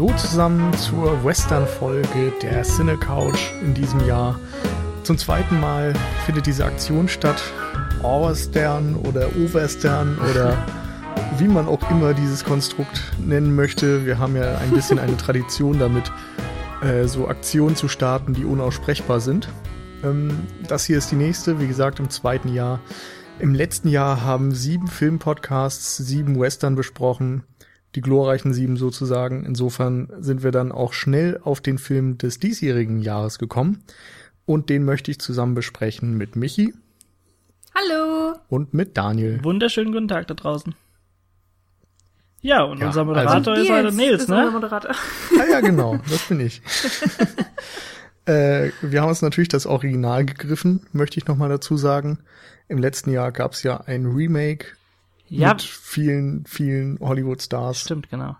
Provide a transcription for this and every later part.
Hallo zusammen zur Western-Folge der Cine Couch in diesem Jahr. Zum zweiten Mal findet diese Aktion statt. Overstern oder Overstern oder wie man auch immer dieses Konstrukt nennen möchte. Wir haben ja ein bisschen eine Tradition damit, äh, so Aktionen zu starten, die unaussprechbar sind. Ähm, das hier ist die nächste, wie gesagt, im zweiten Jahr. Im letzten Jahr haben sieben Filmpodcasts, sieben Western besprochen die glorreichen sieben sozusagen. Insofern sind wir dann auch schnell auf den Film des diesjährigen Jahres gekommen. Und den möchte ich zusammen besprechen mit Michi. Hallo. Und mit Daniel. Wunderschönen guten Tag da draußen. Ja, und ja, unser Moderator also, ist heute Nils, ist ne? Moderator. Ah ja, genau, das bin ich. äh, wir haben uns natürlich das Original gegriffen, möchte ich nochmal dazu sagen. Im letzten Jahr gab es ja ein Remake ja. Mit vielen, vielen Hollywood-Stars. Stimmt, genau.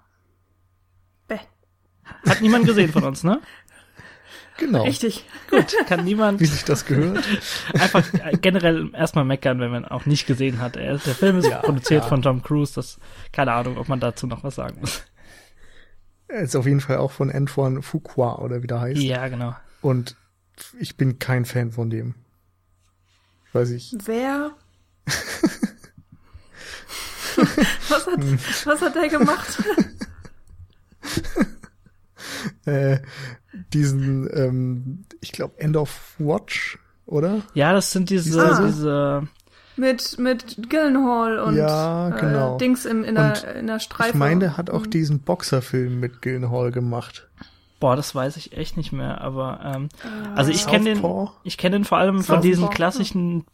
Bäh. Hat niemand gesehen von uns, ne? Genau. Richtig. Gut, kann niemand. Wie sich das gehört. Einfach generell erstmal meckern, wenn man auch nicht gesehen hat. Der Film ist ja, produziert ja. von Tom Cruise. Das, keine Ahnung, ob man dazu noch was sagen muss. Er ist auf jeden Fall auch von Antoine Fuqua oder wie der heißt. Ja, genau. Und ich bin kein Fan von dem. Weiß ich. Wer? was, hat, was hat der gemacht? äh, diesen, ähm, ich glaube, End of Watch, oder? Ja, das sind diese, ah. diese mit mit Gillenhall und ja, genau. äh, Dings im, in, der, in der Streife. Ich meine, der hat auch mhm. diesen Boxerfilm mit Gillenhall gemacht. Boah, das weiß ich echt nicht mehr, aber ähm, uh, also ich kenne den ich kenne den vor allem von diesen klassischen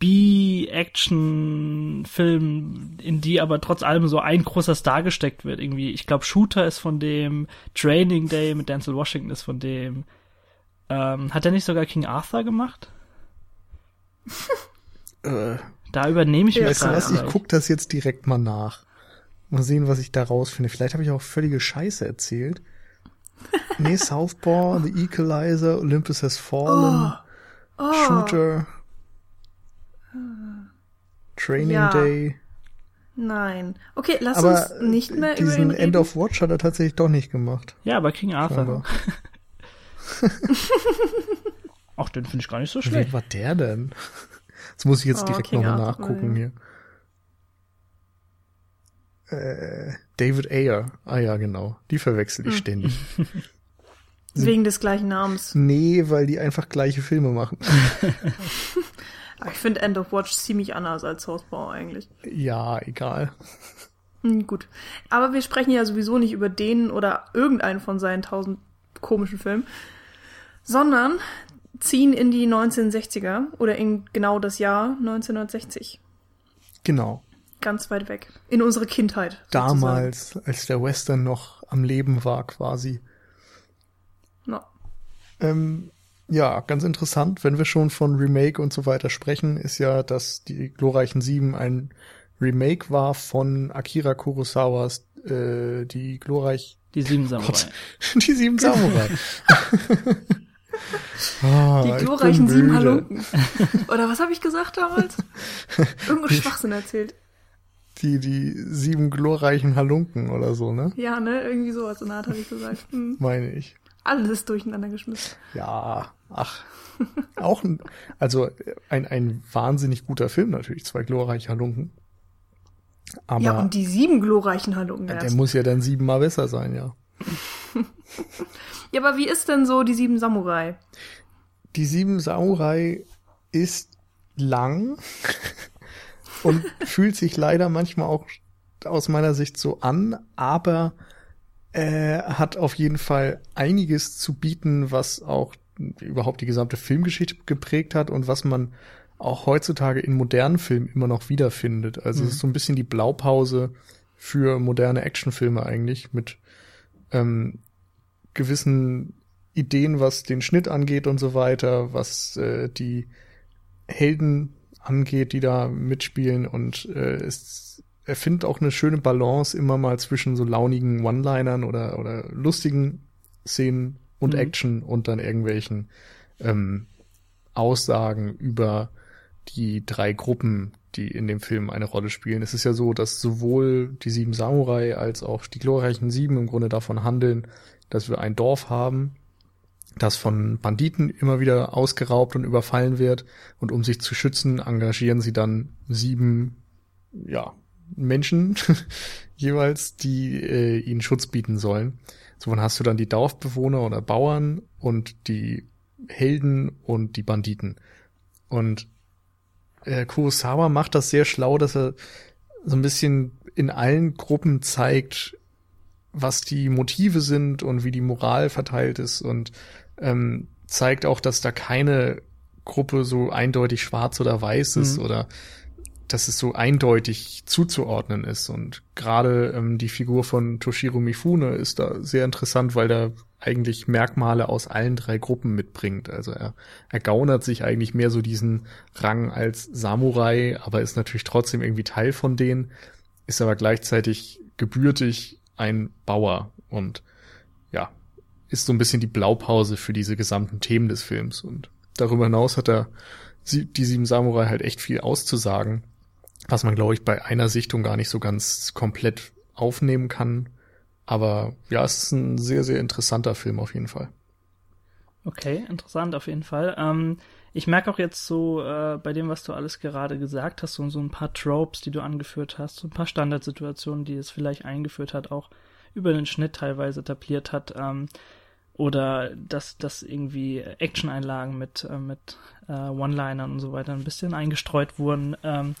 B-Action-Film, in die aber trotz allem so ein großer Star gesteckt wird. Irgendwie, ich glaube, Shooter ist von dem, Training Day mit Denzel Washington ist von dem. Ähm, hat er nicht sogar King Arthur gemacht? äh, da übernehme ich mich weißt du was, ich guck das jetzt direkt mal nach. Mal sehen, was ich da rausfinde. Vielleicht habe ich auch völlige Scheiße erzählt. nee, Southpaw, The Equalizer, Olympus Has Fallen, oh. Oh. Shooter. Training ja. Day. Nein. Okay, lass aber uns nicht mehr diesen über ihn reden. End of Watch hat er tatsächlich doch nicht gemacht. Ja, aber King Arthur. Ach, den finde ich gar nicht so schlecht. Wer war der denn? Das muss ich jetzt oh, direkt nochmal nachgucken hier. Äh, David Ayer. Ah ja, genau. Die verwechsel ich hm. ständig. Wegen des gleichen Namens. Nee, weil die einfach gleiche Filme machen. Ich finde End of Watch ziemlich anders als Hausbau eigentlich. Ja, egal. Hm, gut. Aber wir sprechen ja sowieso nicht über den oder irgendeinen von seinen tausend komischen Filmen, sondern ziehen in die 1960er oder in genau das Jahr 1960. Genau. Ganz weit weg. In unsere Kindheit. Damals, sozusagen. als der Western noch am Leben war, quasi. No. Ähm, ja, ganz interessant, wenn wir schon von Remake und so weiter sprechen, ist ja, dass die glorreichen Sieben ein Remake war von Akira Kurosawas äh, die glorreich die sieben Samurai. Gott, die sieben Samurai. oh, die glorreichen sieben Halunken. Oder was habe ich gesagt damals? Irgendein Schwachsinn erzählt. Die, die sieben glorreichen Halunken oder so, ne? Ja, ne? Irgendwie sowas in der Art habe ich gesagt. Hm. Meine ich. Alles durcheinander geschmissen. Ja, ach. Auch ein, also ein, ein wahnsinnig guter Film natürlich, zwei glorreiche Halunken. Aber ja, und die sieben glorreichen Halunken erst. Der muss ja dann siebenmal besser sein, ja. ja, aber wie ist denn so die sieben Samurai? Die sieben Samurai ist lang und fühlt sich leider manchmal auch aus meiner Sicht so an, aber äh, hat auf jeden Fall einiges zu bieten, was auch überhaupt die gesamte Filmgeschichte geprägt hat und was man auch heutzutage in modernen Filmen immer noch wiederfindet. Also mhm. es ist so ein bisschen die Blaupause für moderne Actionfilme eigentlich mit ähm, gewissen Ideen, was den Schnitt angeht und so weiter, was äh, die Helden angeht, die da mitspielen und äh, es er findet auch eine schöne Balance immer mal zwischen so launigen One-Linern oder, oder lustigen Szenen und mhm. Action und dann irgendwelchen ähm, Aussagen über die drei Gruppen, die in dem Film eine Rolle spielen. Es ist ja so, dass sowohl die sieben Samurai als auch die glorreichen sieben im Grunde davon handeln, dass wir ein Dorf haben, das von Banditen immer wieder ausgeraubt und überfallen wird. Und um sich zu schützen, engagieren sie dann sieben, ja, Menschen jeweils, die äh, ihnen Schutz bieten sollen. So dann hast du dann die Dorfbewohner oder Bauern und die Helden und die Banditen. Und äh, Kurosawa macht das sehr schlau, dass er so ein bisschen in allen Gruppen zeigt, was die Motive sind und wie die Moral verteilt ist und ähm, zeigt auch, dass da keine Gruppe so eindeutig schwarz oder weiß ist mhm. oder dass es so eindeutig zuzuordnen ist. Und gerade ähm, die Figur von Toshiro Mifune ist da sehr interessant, weil da eigentlich Merkmale aus allen drei Gruppen mitbringt. Also er, er gaunert sich eigentlich mehr so diesen Rang als Samurai, aber ist natürlich trotzdem irgendwie Teil von denen, ist aber gleichzeitig gebürtig ein Bauer und ja, ist so ein bisschen die Blaupause für diese gesamten Themen des Films. Und darüber hinaus hat er die sieben Samurai halt echt viel auszusagen, was man, glaube ich, bei einer Sichtung gar nicht so ganz komplett aufnehmen kann. Aber ja, es ist ein sehr, sehr interessanter Film auf jeden Fall. Okay, interessant auf jeden Fall. Ähm, ich merke auch jetzt so äh, bei dem, was du alles gerade gesagt hast, so, so ein paar Tropes, die du angeführt hast, so ein paar Standardsituationen, die es vielleicht eingeführt hat, auch über den Schnitt teilweise etabliert hat. Ähm, oder dass, dass irgendwie Action-Einlagen mit, äh, mit äh, One-Linern und so weiter ein bisschen eingestreut wurden. Ähm,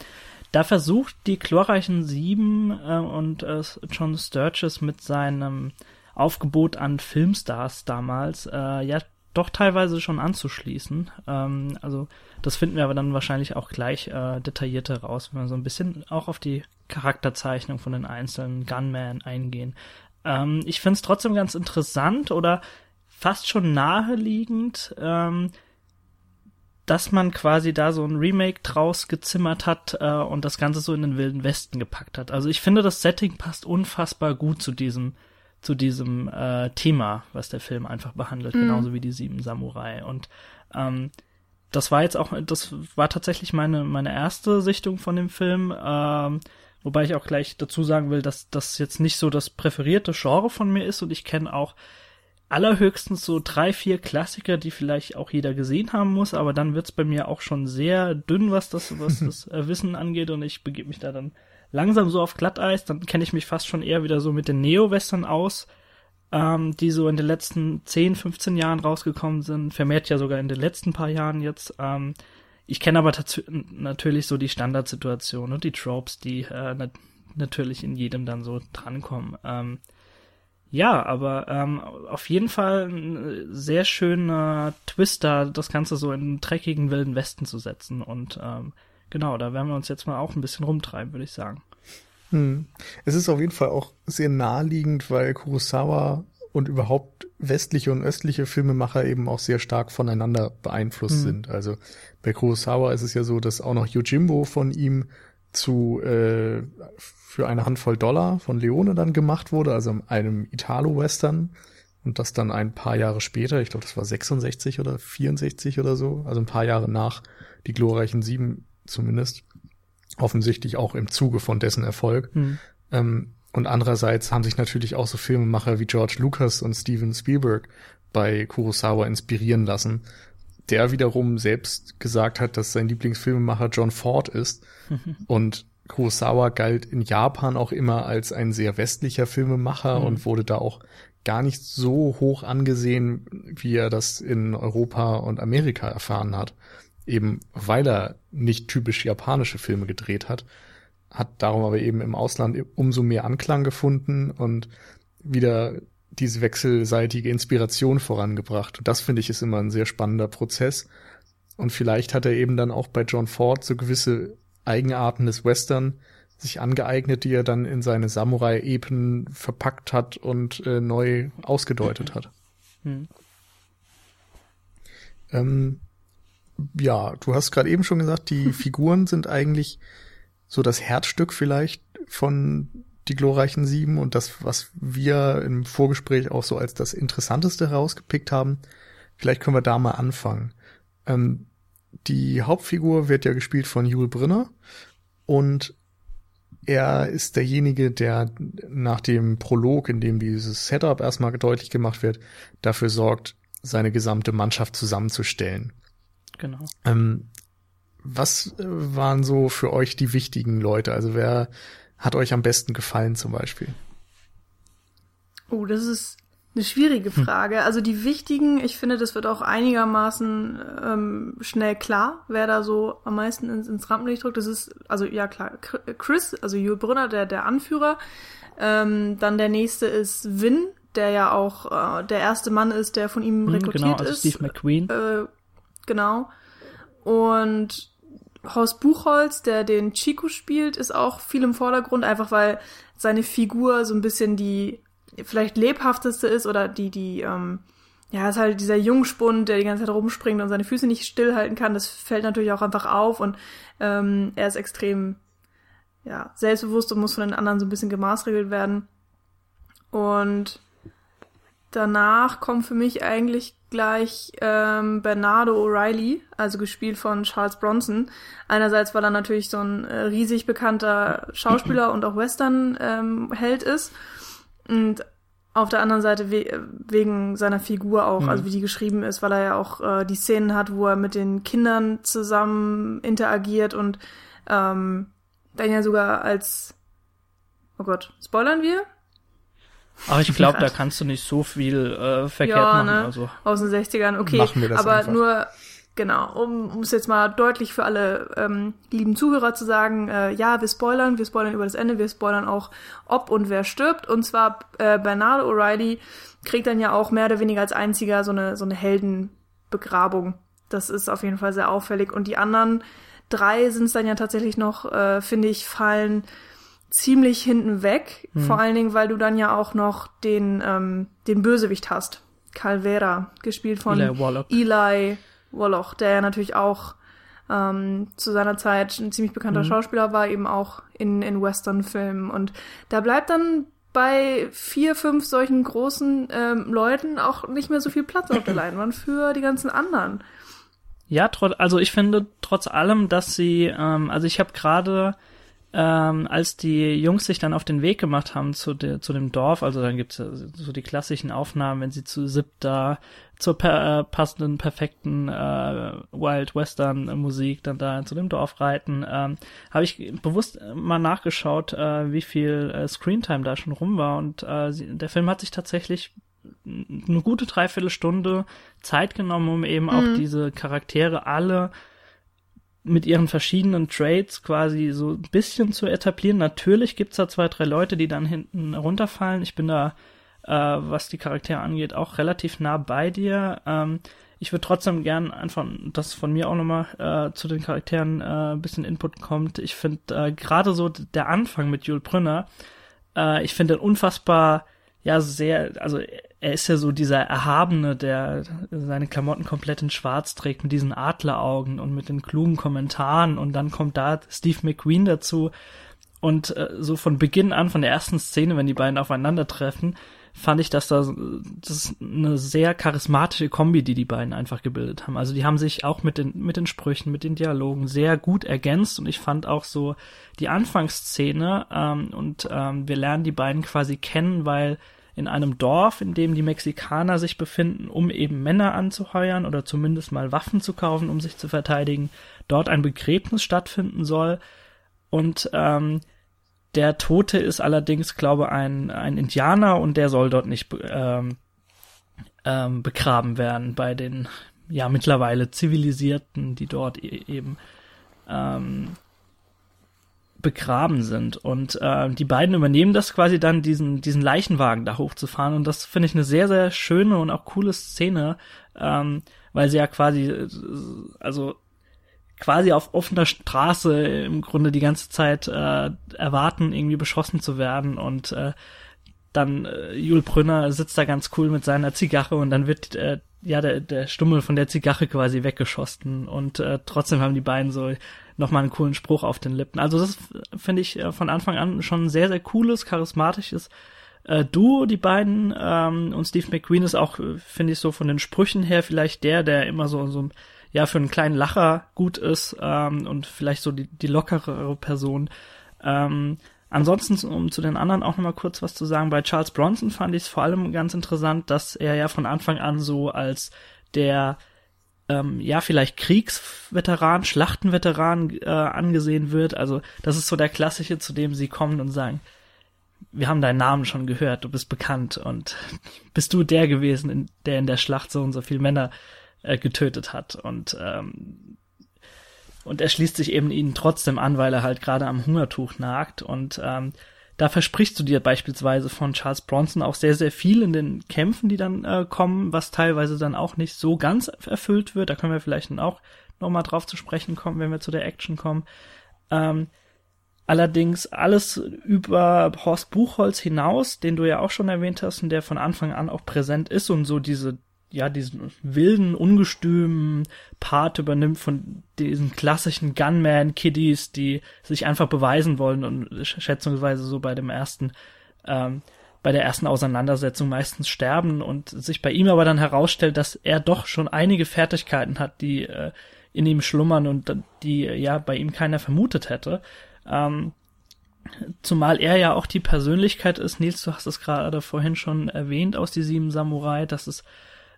da versucht die chlorreichen Sieben äh, und äh, John Sturges mit seinem Aufgebot an Filmstars damals äh, ja doch teilweise schon anzuschließen. Ähm, also das finden wir aber dann wahrscheinlich auch gleich äh, detaillierter raus, wenn wir so ein bisschen auch auf die Charakterzeichnung von den einzelnen Gunmen eingehen. Ähm, ich finde es trotzdem ganz interessant oder fast schon naheliegend, ähm, dass man quasi da so ein Remake draus gezimmert hat äh, und das Ganze so in den wilden Westen gepackt hat. Also ich finde, das Setting passt unfassbar gut zu diesem zu diesem äh, Thema, was der Film einfach behandelt, mhm. genauso wie die sieben Samurai. Und ähm, das war jetzt auch, das war tatsächlich meine meine erste Sichtung von dem Film. Ähm, wobei ich auch gleich dazu sagen will, dass das jetzt nicht so das präferierte Genre von mir ist und ich kenne auch allerhöchstens so drei, vier Klassiker, die vielleicht auch jeder gesehen haben muss, aber dann wird's bei mir auch schon sehr dünn, was das, was das äh, Wissen angeht und ich begebe mich da dann langsam so auf Glatteis, dann kenne ich mich fast schon eher wieder so mit den Neo-Western aus, ähm, die so in den letzten 10, 15 Jahren rausgekommen sind, vermehrt ja sogar in den letzten paar Jahren jetzt. Ähm, ich kenne aber natürlich so die Standardsituation und die Tropes, die äh, nat natürlich in jedem dann so drankommen. Ähm, ja, aber ähm, auf jeden Fall ein sehr schöner Twister, das Ganze so in einen dreckigen wilden Westen zu setzen. Und ähm, genau, da werden wir uns jetzt mal auch ein bisschen rumtreiben, würde ich sagen. Hm. Es ist auf jeden Fall auch sehr naheliegend, weil Kurosawa und überhaupt westliche und östliche Filmemacher eben auch sehr stark voneinander beeinflusst hm. sind. Also bei Kurosawa ist es ja so, dass auch noch Yojimbo von ihm zu äh, für eine Handvoll Dollar von Leone dann gemacht wurde, also einem Italo-Western. Und das dann ein paar Jahre später, ich glaube, das war 66 oder 64 oder so, also ein paar Jahre nach die glorreichen Sieben zumindest, offensichtlich auch im Zuge von dessen Erfolg. Mhm. Ähm, und andererseits haben sich natürlich auch so Filmemacher wie George Lucas und Steven Spielberg bei Kurosawa inspirieren lassen, der wiederum selbst gesagt hat, dass sein Lieblingsfilmemacher John Ford ist. Mhm. Und Kurosawa galt in Japan auch immer als ein sehr westlicher Filmemacher mhm. und wurde da auch gar nicht so hoch angesehen, wie er das in Europa und Amerika erfahren hat. Eben weil er nicht typisch japanische Filme gedreht hat, hat darum aber eben im Ausland umso mehr Anklang gefunden und wieder diese wechselseitige Inspiration vorangebracht. Und das finde ich ist immer ein sehr spannender Prozess. Und vielleicht hat er eben dann auch bei John Ford so gewisse Eigenarten des Western sich angeeignet, die er dann in seine Samurai-Epen verpackt hat und äh, neu ausgedeutet hat. Hm. Ähm, ja, du hast gerade eben schon gesagt, die Figuren sind eigentlich so das Herzstück vielleicht von die glorreichen Sieben und das, was wir im Vorgespräch auch so als das Interessanteste herausgepickt haben. Vielleicht können wir da mal anfangen. Ähm, die Hauptfigur wird ja gespielt von Jule Brynner und er ist derjenige, der nach dem Prolog, in dem dieses Setup erstmal deutlich gemacht wird, dafür sorgt, seine gesamte Mannschaft zusammenzustellen. Genau. Ähm, was äh, waren so für euch die wichtigen Leute? Also wer hat euch am besten gefallen zum Beispiel? Oh, das ist eine schwierige Hm. Frage. Also die wichtigen, ich finde, das wird auch einigermaßen ähm, schnell klar, wer da so am meisten ins, ins Rampenlicht drückt. Das ist, also ja klar, Chris, also Jule Brunner, der, der Anführer. Ähm, dann der nächste ist Vin, der ja auch äh, der erste Mann ist, der von ihm Hm, rekrutiert genau, also ist. Steve McQueen. Äh, genau. Und Horst Buchholz, der den Chico spielt, ist auch viel im Vordergrund, einfach weil seine Figur so ein bisschen die vielleicht lebhafteste ist oder die, die, ähm, ja, ist halt dieser Jungspund, der die ganze Zeit rumspringt und seine Füße nicht stillhalten kann. Das fällt natürlich auch einfach auf und ähm, er ist extrem, ja, selbstbewusst und muss von den anderen so ein bisschen gemaßregelt werden. Und danach kommt für mich eigentlich gleich ähm, Bernardo O'Reilly, also gespielt von Charles Bronson. Einerseits, weil er natürlich so ein äh, riesig bekannter Schauspieler und auch Western-Held ist. Und auf der anderen Seite we wegen seiner Figur auch, Mhm. also wie die geschrieben ist, weil er ja auch äh, die Szenen hat, wo er mit den Kindern zusammen interagiert und ähm, dann ja sogar als Oh Gott, spoilern wir? Aber ich glaube, da kannst du nicht so viel äh, verkehrt Ja, machen. ne? Also Aus den 60ern, okay. Machen wir das aber einfach. nur, genau, um um es jetzt mal deutlich für alle ähm, lieben Zuhörer zu sagen, äh, ja, wir spoilern, wir spoilern über das Ende, wir spoilern auch, ob und wer stirbt. Und zwar äh, Bernardo O'Reilly kriegt dann ja auch mehr oder weniger als einziger so eine, so eine Heldenbegrabung. Das ist auf jeden Fall sehr auffällig. Und die anderen drei sind es dann ja tatsächlich noch, äh, finde ich, fallen ziemlich hinten weg. Vor allen Dingen, weil du dann ja auch noch den, ähm, den Bösewicht hast. Calvera, gespielt von Eli Wallach. Eli Wallach, der ja natürlich auch ähm, zu seiner Zeit ein ziemlich bekannter Schauspieler war, eben auch in, in Western-Filmen. Und da bleibt dann bei vier, fünf solchen großen ähm, Leuten auch nicht mehr so viel Platz auf der Leinwand für die ganzen anderen. Ja, trotz, also ich finde trotz allem, dass sie, ähm, also ich habe gerade, ähm, als die Jungs sich dann auf den Weg gemacht haben zu, de, zu dem Dorf, also dann gibt's so die klassischen Aufnahmen, wenn sie zu SIP da zur per, äh, passenden, perfekten äh, Wild Western Musik dann da zu dem Dorf reiten, ähm, habe ich bewusst mal nachgeschaut, äh, wie viel äh, Screentime da schon rum war und äh, sie, der Film hat sich tatsächlich eine gute Dreiviertelstunde Zeit genommen, um eben auch diese Charaktere alle mit ihren verschiedenen Trades quasi so ein bisschen zu etablieren. Natürlich gibt's da zwei, drei Leute, die dann hinten runterfallen. Ich bin da, äh, was die Charaktere angeht, auch relativ nah bei dir. Ähm, ich würde trotzdem gern einfach, dass von mir auch nochmal äh, zu den Charakteren äh, ein bisschen Input kommt. Ich finde äh, gerade so der Anfang mit Jules Brünner, äh, ich finde unfassbar, ja, sehr, also er ist ja so dieser Erhabene, der seine Klamotten komplett in schwarz trägt, mit diesen Adleraugen und mit den klugen Kommentaren. Und dann kommt da Steve McQueen dazu. Und äh, so von Beginn an, von der ersten Szene, wenn die beiden aufeinandertreffen, fand ich, dass da das ist eine sehr charismatische Kombi, die die beiden einfach gebildet haben. Also die haben sich auch mit den mit den Sprüchen, mit den Dialogen sehr gut ergänzt. Und ich fand auch so die Anfangsszene ähm, und ähm, wir lernen die beiden quasi kennen, weil in einem Dorf, in dem die Mexikaner sich befinden, um eben Männer anzuheuern oder zumindest mal Waffen zu kaufen, um sich zu verteidigen, dort ein Begräbnis stattfinden soll. Und ähm, der Tote ist allerdings, glaube ein ein Indianer und der soll dort nicht ähm, ähm, begraben werden bei den ja mittlerweile zivilisierten, die dort e eben ähm, begraben sind. Und äh, die beiden übernehmen das quasi dann diesen diesen Leichenwagen da hochzufahren. Und das finde ich eine sehr sehr schöne und auch coole Szene, ähm, weil sie ja quasi äh, also quasi auf offener Straße im Grunde die ganze Zeit äh, erwarten, irgendwie beschossen zu werden. Und äh, dann äh, Jul Brünner sitzt da ganz cool mit seiner Zigarre und dann wird äh, ja der, der Stummel von der Zigarre quasi weggeschossen. Und äh, trotzdem haben die beiden so nochmal einen coolen Spruch auf den Lippen. Also das finde ich äh, von Anfang an schon ein sehr, sehr cooles, charismatisches äh, Duo, die beiden. Ähm, und Steve McQueen ist auch, äh, finde ich, so von den Sprüchen her vielleicht der, der immer so, so ja für einen kleinen Lacher gut ist ähm, und vielleicht so die, die lockere Person. Ähm, ansonsten, um zu den anderen auch nochmal kurz was zu sagen, bei Charles Bronson fand ich es vor allem ganz interessant, dass er ja von Anfang an so als der ähm, ja vielleicht Kriegsveteran, Schlachtenveteran äh, angesehen wird. Also das ist so der klassische, zu dem sie kommen und sagen, wir haben deinen Namen schon gehört, du bist bekannt und bist du der gewesen, in, der in der Schlacht so und so viele Männer äh, getötet hat und ähm, und er schließt sich eben ihnen trotzdem an, weil er halt gerade am Hungertuch nagt und ähm, da versprichst du dir beispielsweise von Charles Bronson auch sehr, sehr viel in den Kämpfen, die dann äh, kommen, was teilweise dann auch nicht so ganz erfüllt wird. Da können wir vielleicht dann auch nochmal drauf zu sprechen kommen, wenn wir zu der Action kommen. Ähm, allerdings alles über Horst Buchholz hinaus, den du ja auch schon erwähnt hast und der von Anfang an auch präsent ist und so diese ja, diesen wilden, ungestümen Part übernimmt von diesen klassischen Gunman-Kiddies, die sich einfach beweisen wollen und schätzungsweise so bei dem ersten, ähm, bei der ersten Auseinandersetzung meistens sterben und sich bei ihm aber dann herausstellt, dass er doch schon einige Fertigkeiten hat, die äh, in ihm schlummern und die ja bei ihm keiner vermutet hätte. Ähm, Zumal er ja auch die Persönlichkeit ist, Nils, du hast es gerade vorhin schon erwähnt aus die sieben Samurai, dass es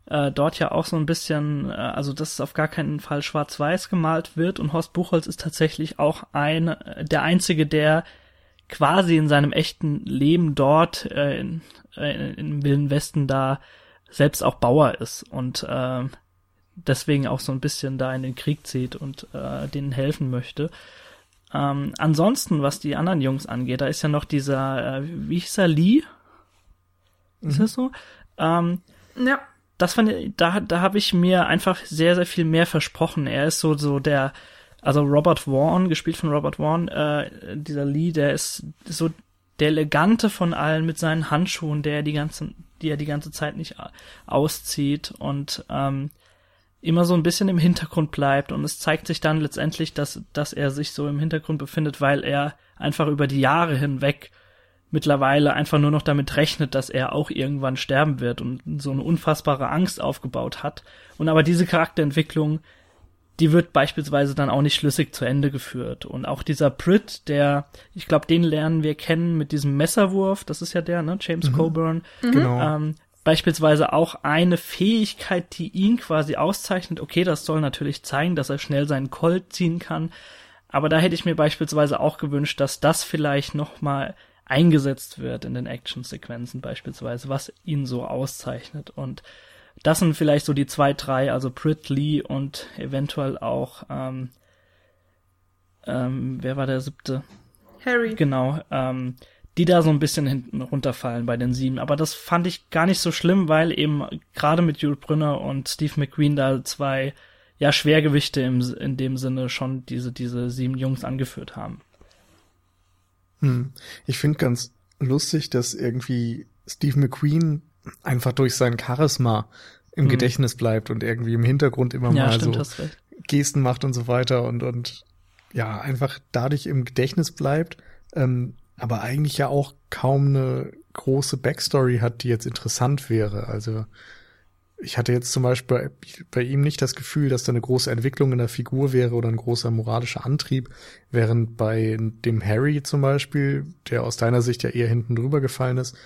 äh, dort ja auch so ein bisschen, äh, also dass es auf gar keinen Fall schwarz-weiß gemalt wird und Horst Buchholz ist tatsächlich auch ein, äh, der einzige, der quasi in seinem echten Leben dort äh, in, äh, im Wilden Westen da selbst auch Bauer ist und äh, deswegen auch so ein bisschen da in den Krieg zieht und äh, denen helfen möchte. Ähm, ansonsten, was die anderen Jungs angeht, da ist ja noch dieser, äh, wie hieß er, Lee? Ist mhm. das so? Ähm, ja das fand ich, da, da habe ich mir einfach sehr, sehr viel mehr versprochen. Er ist so, so der, also Robert Vaughn, gespielt von Robert Vaughn, äh, dieser Lee, der ist so der elegante von allen mit seinen Handschuhen, der die ganze, die er die ganze Zeit nicht auszieht und ähm, immer so ein bisschen im Hintergrund bleibt und es zeigt sich dann letztendlich, dass, dass er sich so im Hintergrund befindet, weil er einfach über die Jahre hinweg mittlerweile einfach nur noch damit rechnet, dass er auch irgendwann sterben wird und so eine unfassbare Angst aufgebaut hat. Und aber diese Charakterentwicklung, die wird beispielsweise dann auch nicht schlüssig zu Ende geführt. Und auch dieser Brit, der, ich glaube, den lernen wir kennen mit diesem Messerwurf, das ist ja der, ne, James mhm. Coburn. Mhm. Genau. Ähm, beispielsweise auch eine Fähigkeit, die ihn quasi auszeichnet. Okay, das soll natürlich zeigen, dass er schnell seinen Colt ziehen kann. Aber da hätte ich mir beispielsweise auch gewünscht, dass das vielleicht noch mal eingesetzt wird in den Actionsequenzen beispielsweise, was ihn so auszeichnet. Und das sind vielleicht so die zwei, drei, also Brit Lee und eventuell auch, ähm, ähm, wer war der siebte? Harry. Genau, ähm, die da so ein bisschen hinten runterfallen bei den sieben. Aber das fand ich gar nicht so schlimm, weil eben gerade mit Jules Brünner und Steve McQueen da zwei ja Schwergewichte im, in dem Sinne schon diese, diese sieben Jungs angeführt haben. Hm. Ich finde ganz lustig, dass irgendwie Steve McQueen einfach durch sein Charisma im hm. Gedächtnis bleibt und irgendwie im Hintergrund immer ja, mal stimmt, so Gesten macht und so weiter und, und ja, einfach dadurch im Gedächtnis bleibt, ähm, aber eigentlich ja auch kaum eine große Backstory hat, die jetzt interessant wäre. Also ich hatte jetzt zum Beispiel bei ihm nicht das Gefühl, dass da eine große Entwicklung in der Figur wäre oder ein großer moralischer Antrieb, während bei dem Harry zum Beispiel, der aus deiner Sicht ja eher hinten drüber gefallen ist,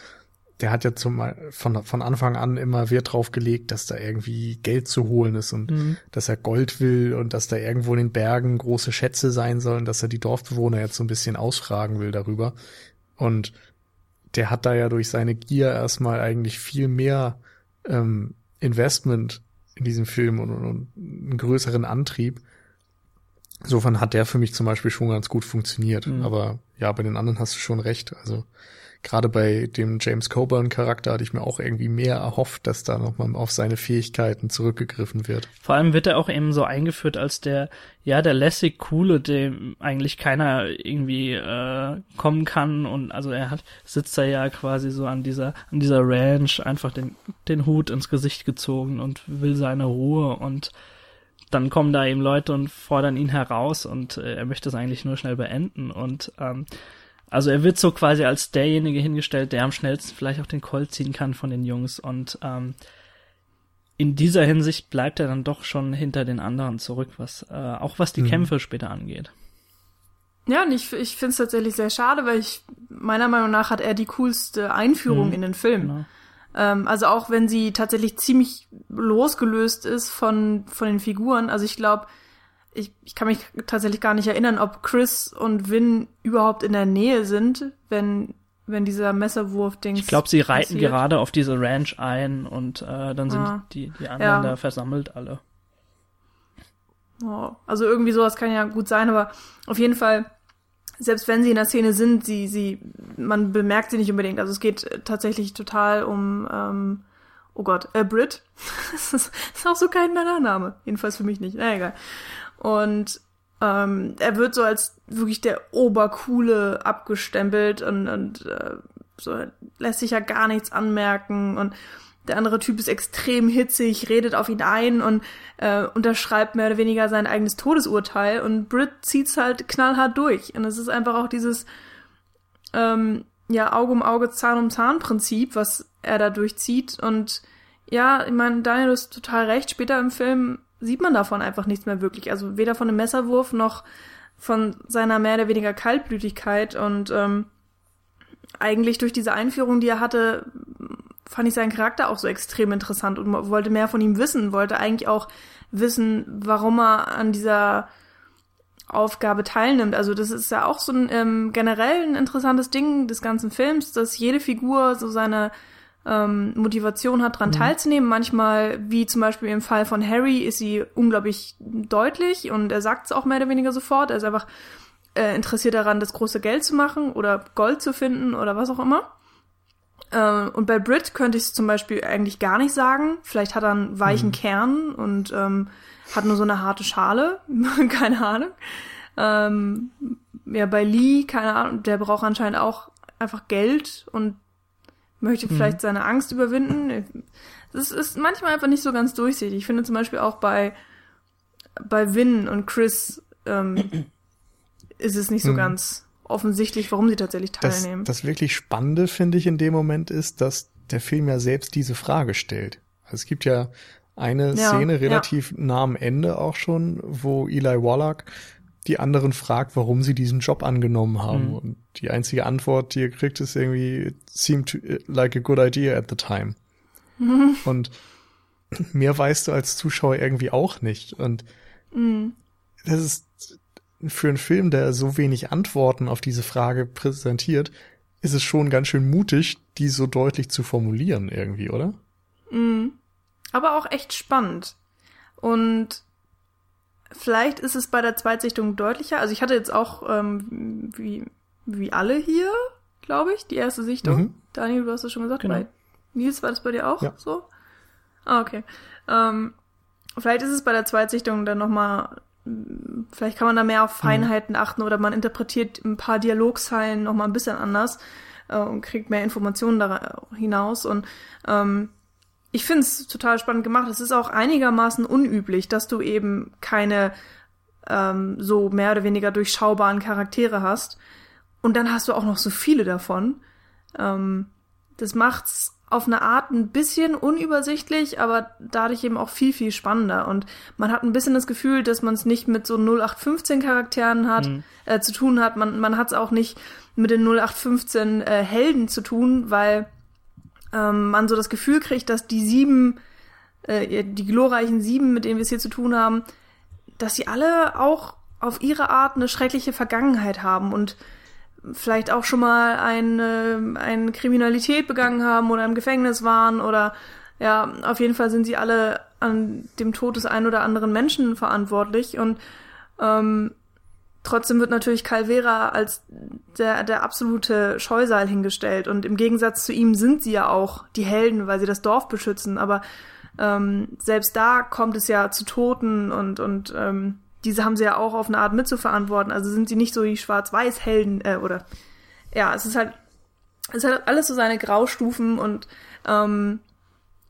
der hat ja zum, von, von Anfang an immer Wert drauf gelegt, dass da irgendwie Geld zu holen ist und mhm. dass er Gold will und dass da irgendwo in den Bergen große Schätze sein sollen, dass er die Dorfbewohner jetzt so ein bisschen ausfragen will darüber. Und der hat da ja durch seine Gier erstmal eigentlich viel mehr ähm, Investment in diesem Film und, und einen größeren Antrieb. Insofern hat der für mich zum Beispiel schon ganz gut funktioniert. Mhm. Aber ja, bei den anderen hast du schon recht. Also gerade bei dem James Coburn Charakter hatte ich mir auch irgendwie mehr erhofft, dass da nochmal auf seine Fähigkeiten zurückgegriffen wird. Vor allem wird er auch eben so eingeführt als der, ja, der lässig coole, dem eigentlich keiner irgendwie äh, kommen kann und also er hat, sitzt da ja quasi so an dieser, an dieser Ranch einfach den, den Hut ins Gesicht gezogen und will seine Ruhe und dann kommen da eben Leute und fordern ihn heraus und äh, er möchte es eigentlich nur schnell beenden und ähm, also er wird so quasi als derjenige hingestellt, der am schnellsten vielleicht auch den Colt ziehen kann von den Jungs und ähm, in dieser Hinsicht bleibt er dann doch schon hinter den anderen zurück, was äh, auch was die Mhm. Kämpfe später angeht. Ja, und ich, ich finde es tatsächlich sehr schade, weil ich, meiner Meinung nach, hat er die coolste Einführung Mhm, in den Film. Genau. Ähm, also auch wenn sie tatsächlich ziemlich losgelöst ist von, von den Figuren. Also ich glaube, ich, ich kann mich tatsächlich gar nicht erinnern, ob Chris und Vin überhaupt in der Nähe sind, wenn, wenn dieser Messerwurf-Dings. Ich glaube, sie reiten passiert. gerade auf diese Ranch ein und äh, dann sind Ah. die, die anderen Ja. da versammelt alle. Oh, also irgendwie sowas kann ja gut sein, aber auf jeden Fall, selbst wenn sie in der Szene sind, sie, sie, man bemerkt sie nicht unbedingt. Also es geht tatsächlich total um, ähm, oh Gott, äh, Brit. das ist, ist auch so kein Männername. Jedenfalls für mich nicht. Na egal. Und ähm, er wird so als wirklich der Obercoole abgestempelt und, und äh, so lässt sich ja gar nichts anmerken und der andere Typ ist extrem hitzig, redet auf ihn ein und äh, unterschreibt mehr oder weniger sein eigenes Todesurteil und Brit zieht's halt knallhart durch. Und es ist einfach auch dieses ähm, ja Auge um Auge, Zahn um Zahn Prinzip, was er da durchzieht. Und ja, ich meine, Daniel ist total recht. Später im Film sieht man davon einfach nichts mehr wirklich. Also weder von dem Messerwurf noch von seiner mehr oder weniger Kaltblütigkeit und ähm, eigentlich durch diese Einführung, die er hatte, fand ich seinen Charakter auch so extrem interessant und wollte mehr von ihm wissen, wollte eigentlich auch wissen, warum er an dieser Aufgabe teilnimmt. Also das ist ja auch so ein ähm, generell ein interessantes Ding des ganzen Films, dass jede Figur so seine ähm, Motivation hat, dran teilzunehmen. Manchmal, wie zum Beispiel im Fall von Harry, ist sie unglaublich deutlich und er sagt es auch mehr oder weniger sofort. Er ist einfach äh, interessiert daran, das große Geld zu machen oder Gold zu finden oder was auch immer. Äh, und bei Brit könnte ich es zum Beispiel eigentlich gar nicht sagen. Vielleicht hat er einen weichen Kern und ähm, hat nur so eine harte Schale. keine Ahnung. Ähm, ja, bei Lee, keine Ahnung, der braucht anscheinend auch einfach Geld und möchte vielleicht seine Angst überwinden. Das ist manchmal einfach nicht so ganz durchsichtig. Ich finde zum Beispiel auch bei, bei Vin und Chris ähm, ist es nicht so Mhm. ganz offensichtlich, warum sie tatsächlich Das, teilnehmen. das wirklich Spannende, finde ich, in dem Moment ist, dass der Film ja selbst diese Frage stellt. Also es gibt ja eine Ja, Szene ja. relativ nah am Ende auch schon, wo Eli Wallach die anderen fragt, warum sie diesen Job angenommen haben. Mhm. Und die einzige Antwort, die er kriegt, ist irgendwie, "It seemed like a good idea at the time. Und mehr weißt du als Zuschauer irgendwie auch nicht. Und Mhm. das ist für einen Film, der so wenig Antworten auf diese Frage präsentiert, ist es schon ganz schön mutig, die so deutlich zu formulieren irgendwie, oder? Mhm. Aber auch echt spannend. Und vielleicht ist es bei der Zweitsichtung deutlicher. Also ich hatte jetzt auch, ähm, wie, wie alle hier, glaube ich, die erste Sichtung. Mhm. Daniel, du hast es schon gesagt. Genau. Bei Nils war das bei dir auch Ja. so? Ah, okay. Ähm, vielleicht ist es bei der Zweitsichtung dann nochmal, vielleicht kann man da mehr auf Feinheiten achten oder man interpretiert ein paar Dialogzeilen nochmal ein bisschen anders äh, und kriegt mehr Informationen da hinaus. Und ähm, ich finde es total spannend gemacht. Es ist auch einigermaßen unüblich, dass du eben keine ähm, so mehr oder weniger durchschaubaren Charaktere hast. Und dann hast du auch noch so viele davon. Ähm, das macht's auf eine Art ein bisschen unübersichtlich, aber dadurch eben auch viel, viel spannender. Und man hat ein bisschen das Gefühl, dass man es nicht mit so 0815 Charakteren hat, Mhm. äh, zu tun hat. Man, man hat es auch nicht mit den 0815 äh, Helden zu tun, weil ähm, man so das Gefühl kriegt, dass die sieben, äh, die glorreichen sieben, mit denen wir es hier zu tun haben, dass sie alle auch auf ihre Art eine schreckliche Vergangenheit haben und vielleicht auch schon mal eine, eine Kriminalität begangen haben oder im Gefängnis waren oder ja, auf jeden Fall sind sie alle an dem Tod des einen oder anderen Menschen verantwortlich und ähm, trotzdem wird natürlich Calvera als der, der absolute Scheusal hingestellt und im Gegensatz zu ihm sind sie ja auch die Helden, weil sie das Dorf beschützen, aber ähm, selbst da kommt es ja zu Toten und, und ähm, diese haben sie ja auch auf eine Art mitzuverantworten. Also sind sie nicht so die Schwarz-Weiß-Helden äh, oder? Ja, es ist halt, es hat alles so seine Graustufen und ähm,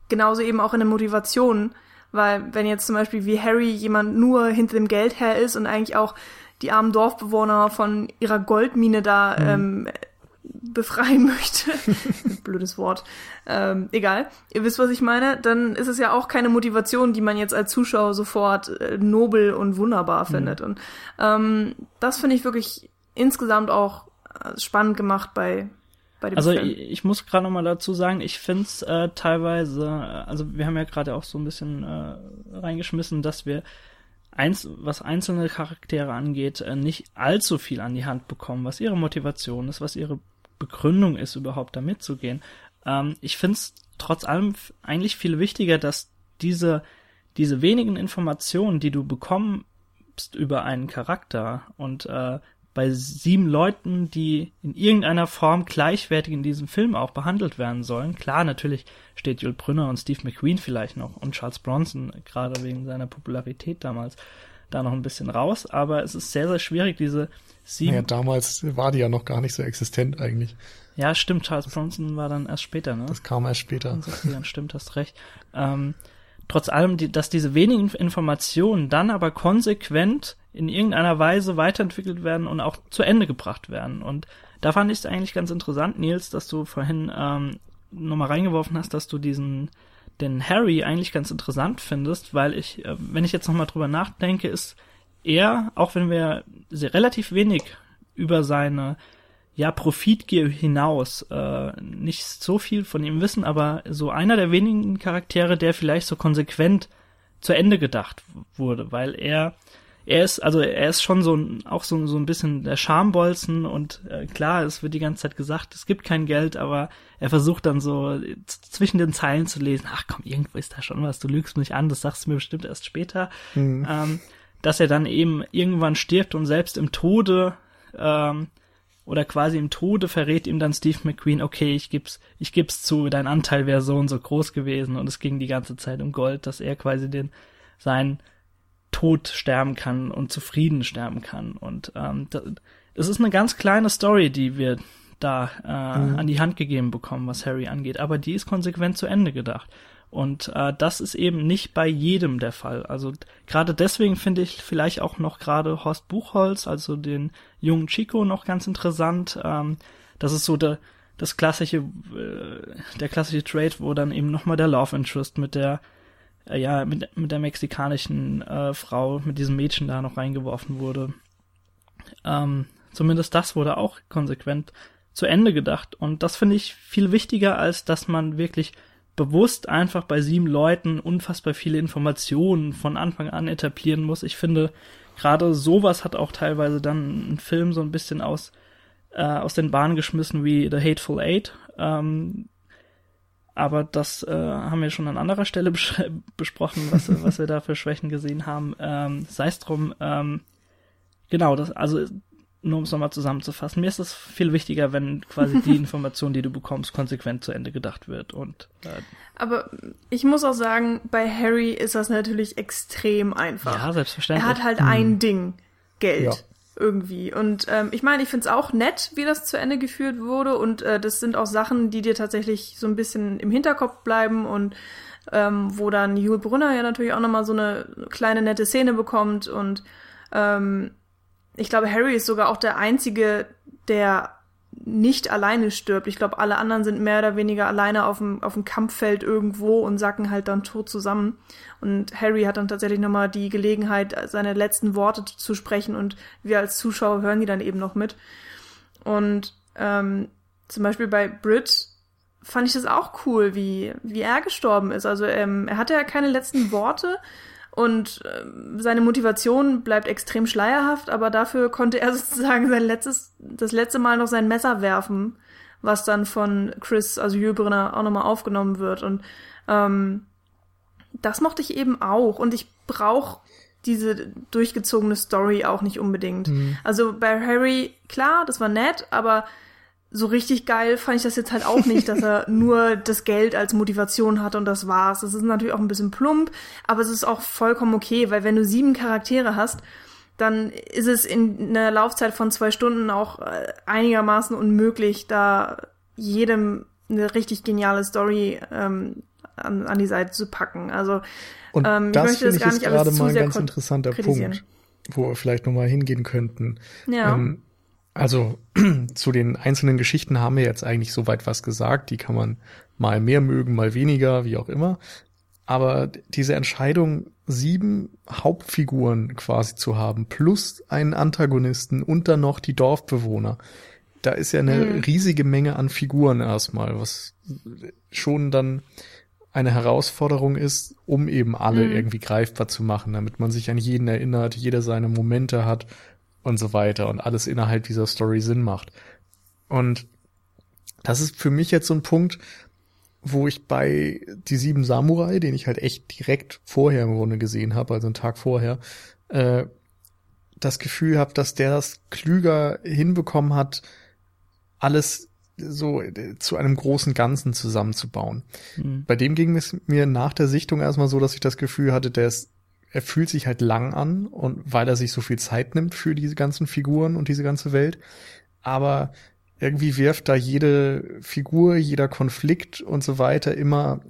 genauso eben auch in der Motivation, weil wenn jetzt zum Beispiel wie Harry jemand nur hinter dem Geld her ist und eigentlich auch die armen Dorfbewohner von ihrer Goldmine da ähm, befreien möchte, blödes Wort, ähm, egal, ihr wisst, was ich meine, dann ist es ja auch keine Motivation, die man jetzt als Zuschauer sofort äh, nobel und wunderbar mhm. findet. Und ähm, das finde ich wirklich insgesamt auch äh, spannend gemacht bei also Film. ich, ich muss gerade noch mal dazu sagen, ich finde es äh, teilweise, also wir haben ja gerade auch so ein bisschen äh, reingeschmissen, dass wir eins, was einzelne Charaktere angeht, äh, nicht allzu viel an die Hand bekommen, was ihre Motivation ist, was ihre Begründung ist, überhaupt da mitzugehen. Ähm, ich finde es trotz allem eigentlich viel wichtiger, dass diese, diese wenigen Informationen, die du bekommst über einen Charakter und äh, bei sieben Leuten, die in irgendeiner Form gleichwertig in diesem Film auch behandelt werden sollen. Klar, natürlich steht Jules Brünner und Steve McQueen vielleicht noch und Charles Bronson, gerade wegen seiner Popularität damals, da noch ein bisschen raus, aber es ist sehr, sehr schwierig, diese sieben. Ja, damals war die ja noch gar nicht so existent eigentlich. Ja, stimmt, Charles Bronson war dann erst später, ne? Das kam erst später. Dann stimmt, hast recht. Ähm, trotz allem, die, dass diese wenigen Informationen dann aber konsequent in irgendeiner Weise weiterentwickelt werden und auch zu Ende gebracht werden. Und da fand ich es eigentlich ganz interessant, Nils, dass du vorhin ähm, nochmal reingeworfen hast, dass du diesen den Harry eigentlich ganz interessant findest, weil ich, äh, wenn ich jetzt nochmal drüber nachdenke, ist er, auch wenn wir sehr relativ wenig über seine ja, Profitgier hinaus äh, nicht so viel von ihm wissen, aber so einer der wenigen Charaktere, der vielleicht so konsequent zu Ende gedacht wurde, weil er er ist, also er ist schon so ein, auch so, so ein bisschen der Schambolzen und äh, klar, es wird die ganze Zeit gesagt, es gibt kein Geld, aber er versucht dann so zwischen den Zeilen zu lesen, ach komm, irgendwo ist da schon was, du lügst mich an, das sagst du mir bestimmt erst später, mhm. ähm, dass er dann eben irgendwann stirbt und selbst im Tode ähm, oder quasi im Tode verrät ihm dann Steve McQueen, okay, ich geb's, ich geb's zu, dein Anteil wäre so und so groß gewesen und es ging die ganze Zeit um Gold, dass er quasi den seinen Tod sterben kann und zufrieden sterben kann. Und ähm, das ist eine ganz kleine Story, die wir da äh, mhm. an die Hand gegeben bekommen, was Harry angeht, aber die ist konsequent zu Ende gedacht. Und äh, das ist eben nicht bei jedem der Fall. Also gerade deswegen finde ich vielleicht auch noch gerade Horst Buchholz, also den jungen Chico, noch ganz interessant. Ähm, das ist so der, das klassische, äh, der klassische Trade, wo dann eben nochmal der Love Interest mit der, äh, ja, mit, mit der mexikanischen äh, Frau, mit diesem Mädchen da noch reingeworfen wurde. Ähm, zumindest das wurde auch konsequent zu Ende gedacht. Und das finde ich viel wichtiger, als dass man wirklich bewusst einfach bei sieben Leuten unfassbar viele Informationen von Anfang an etablieren muss. Ich finde, gerade sowas hat auch teilweise dann ein Film so ein bisschen aus, äh, aus den Bahnen geschmissen wie The Hateful Eight. Ähm, aber das äh, haben wir schon an anderer Stelle bes besprochen, was, was wir da für Schwächen gesehen haben. Ähm, Sei es drum, ähm, genau, das, also nur um es nochmal zusammenzufassen, mir ist es viel wichtiger, wenn quasi die Information, die du bekommst, konsequent zu Ende gedacht wird. Und äh, aber ich muss auch sagen, bei Harry ist das natürlich extrem einfach. Ja, selbstverständlich. Er hat halt hm. ein Ding, Geld. Ja. Irgendwie. Und ähm, ich meine, ich finde es auch nett, wie das zu Ende geführt wurde. Und äh, das sind auch Sachen, die dir tatsächlich so ein bisschen im Hinterkopf bleiben und ähm, wo dann Jule Brunner ja natürlich auch nochmal so eine kleine nette Szene bekommt und ähm, ich glaube, Harry ist sogar auch der Einzige, der nicht alleine stirbt. Ich glaube, alle anderen sind mehr oder weniger alleine auf dem, auf dem Kampffeld irgendwo und sacken halt dann tot zusammen. Und Harry hat dann tatsächlich nochmal die Gelegenheit, seine letzten Worte zu sprechen und wir als Zuschauer hören die dann eben noch mit. Und ähm, zum Beispiel bei Brit fand ich das auch cool, wie, wie er gestorben ist. Also ähm, er hatte ja keine letzten Worte, und äh, seine Motivation bleibt extrem schleierhaft, aber dafür konnte er sozusagen sein letztes, das letzte Mal noch sein Messer werfen, was dann von Chris, also Jöbrenner, auch nochmal aufgenommen wird. Und ähm, das mochte ich eben auch. Und ich brauche diese durchgezogene Story auch nicht unbedingt. Mhm. Also bei Harry, klar, das war nett, aber so richtig geil fand ich das jetzt halt auch nicht, dass er nur das Geld als Motivation hat und das war's. Das ist natürlich auch ein bisschen plump, aber es ist auch vollkommen okay, weil wenn du sieben Charaktere hast, dann ist es in einer Laufzeit von zwei Stunden auch äh, einigermaßen unmöglich, da jedem eine richtig geniale Story ähm, an, an die Seite zu packen. Also und ähm, das ich möchte das gar nicht gerade mal ein ganz interessanter Punkt, wo wir vielleicht nochmal hingehen könnten. Ja. Ähm, Also zu den einzelnen Geschichten haben wir jetzt eigentlich soweit was gesagt. Die kann man mal mehr mögen, mal weniger, wie auch immer. Aber diese Entscheidung, sieben Hauptfiguren quasi zu haben, plus einen Antagonisten und dann noch die Dorfbewohner, da ist ja eine mhm. riesige Menge an Figuren erstmal, was schon dann eine Herausforderung ist, um eben alle mhm. irgendwie greifbar zu machen, damit man sich an jeden erinnert, jeder seine Momente hat und so weiter und alles innerhalb dieser Story Sinn macht. Und das ist für mich jetzt so ein Punkt, wo ich bei die sieben Samurai, den ich halt echt direkt vorher im Grunde gesehen habe, also einen Tag vorher, äh, das Gefühl habe, dass der das klüger hinbekommen hat, alles so äh, zu einem großen Ganzen zusammenzubauen. Mhm. Bei dem ging es mir nach der Sichtung erstmal so, dass ich das Gefühl hatte, der ist er fühlt sich halt lang an und weil er sich so viel Zeit nimmt für diese ganzen Figuren und diese ganze Welt. Aber irgendwie wirft da jede Figur, jeder Konflikt und so weiter immer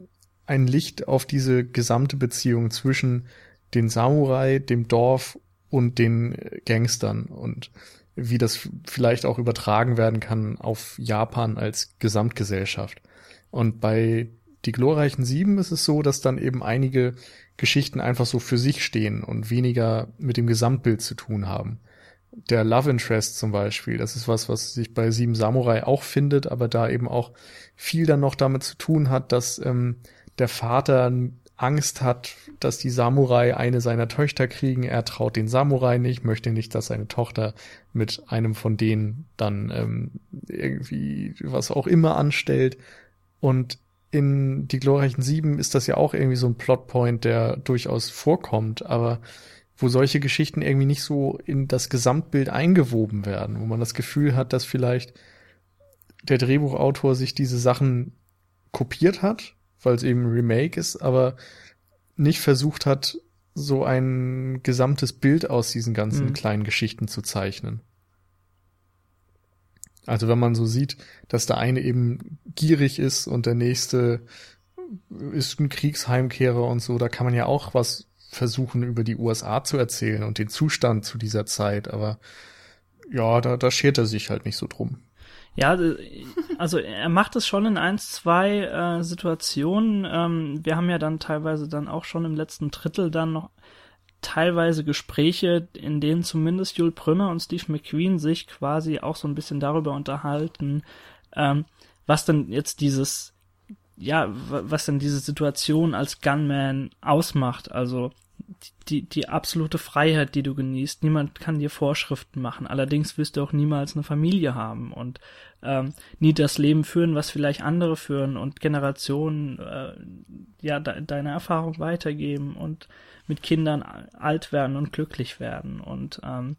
ein Licht auf diese gesamte Beziehung zwischen den Samurai, dem Dorf und den Gangstern und wie das vielleicht auch übertragen werden kann auf Japan als Gesamtgesellschaft. Und bei die glorreichen Sieben ist es so, dass dann eben einige Geschichten einfach so für sich stehen und weniger mit dem Gesamtbild zu tun haben. Der Love Interest zum Beispiel, das ist was, was sich bei Sieben Samurai auch findet, aber da eben auch viel dann noch damit zu tun hat, dass ähm, der Vater Angst hat, dass die Samurai eine seiner Töchter kriegen. Er traut den Samurai nicht, möchte nicht, dass seine Tochter mit einem von denen dann ähm, irgendwie was auch immer anstellt. Und in Die glorreichen Sieben ist das ja auch irgendwie so ein Plotpoint, der durchaus vorkommt, aber wo solche Geschichten irgendwie nicht so in das Gesamtbild eingewoben werden, wo man das Gefühl hat, dass vielleicht der Drehbuchautor sich diese Sachen kopiert hat, weil es eben ein Remake ist, aber nicht versucht hat, so ein gesamtes Bild aus diesen ganzen mhm. kleinen Geschichten zu zeichnen. Also wenn man so sieht, dass der eine eben gierig ist und der nächste ist ein Kriegsheimkehrer und so, da kann man ja auch was versuchen über die USA zu erzählen und den Zustand zu dieser Zeit, aber ja, da, da schert er sich halt nicht so drum. Ja, also er macht es schon in eins, zwei äh, Situationen. Ähm, wir haben ja dann teilweise dann auch schon im letzten Drittel dann noch teilweise Gespräche, in denen zumindest Jules Brünner und Steve McQueen sich quasi auch so ein bisschen darüber unterhalten, ähm, was denn jetzt dieses, ja, was denn diese Situation als Gunman ausmacht. Also die, die absolute Freiheit, die du genießt. Niemand kann dir Vorschriften machen. Allerdings wirst du auch niemals eine Familie haben und ähm, nie das Leben führen, was vielleicht andere führen und Generationen äh, ja de deine Erfahrung weitergeben und mit Kindern alt werden und glücklich werden. Und ähm,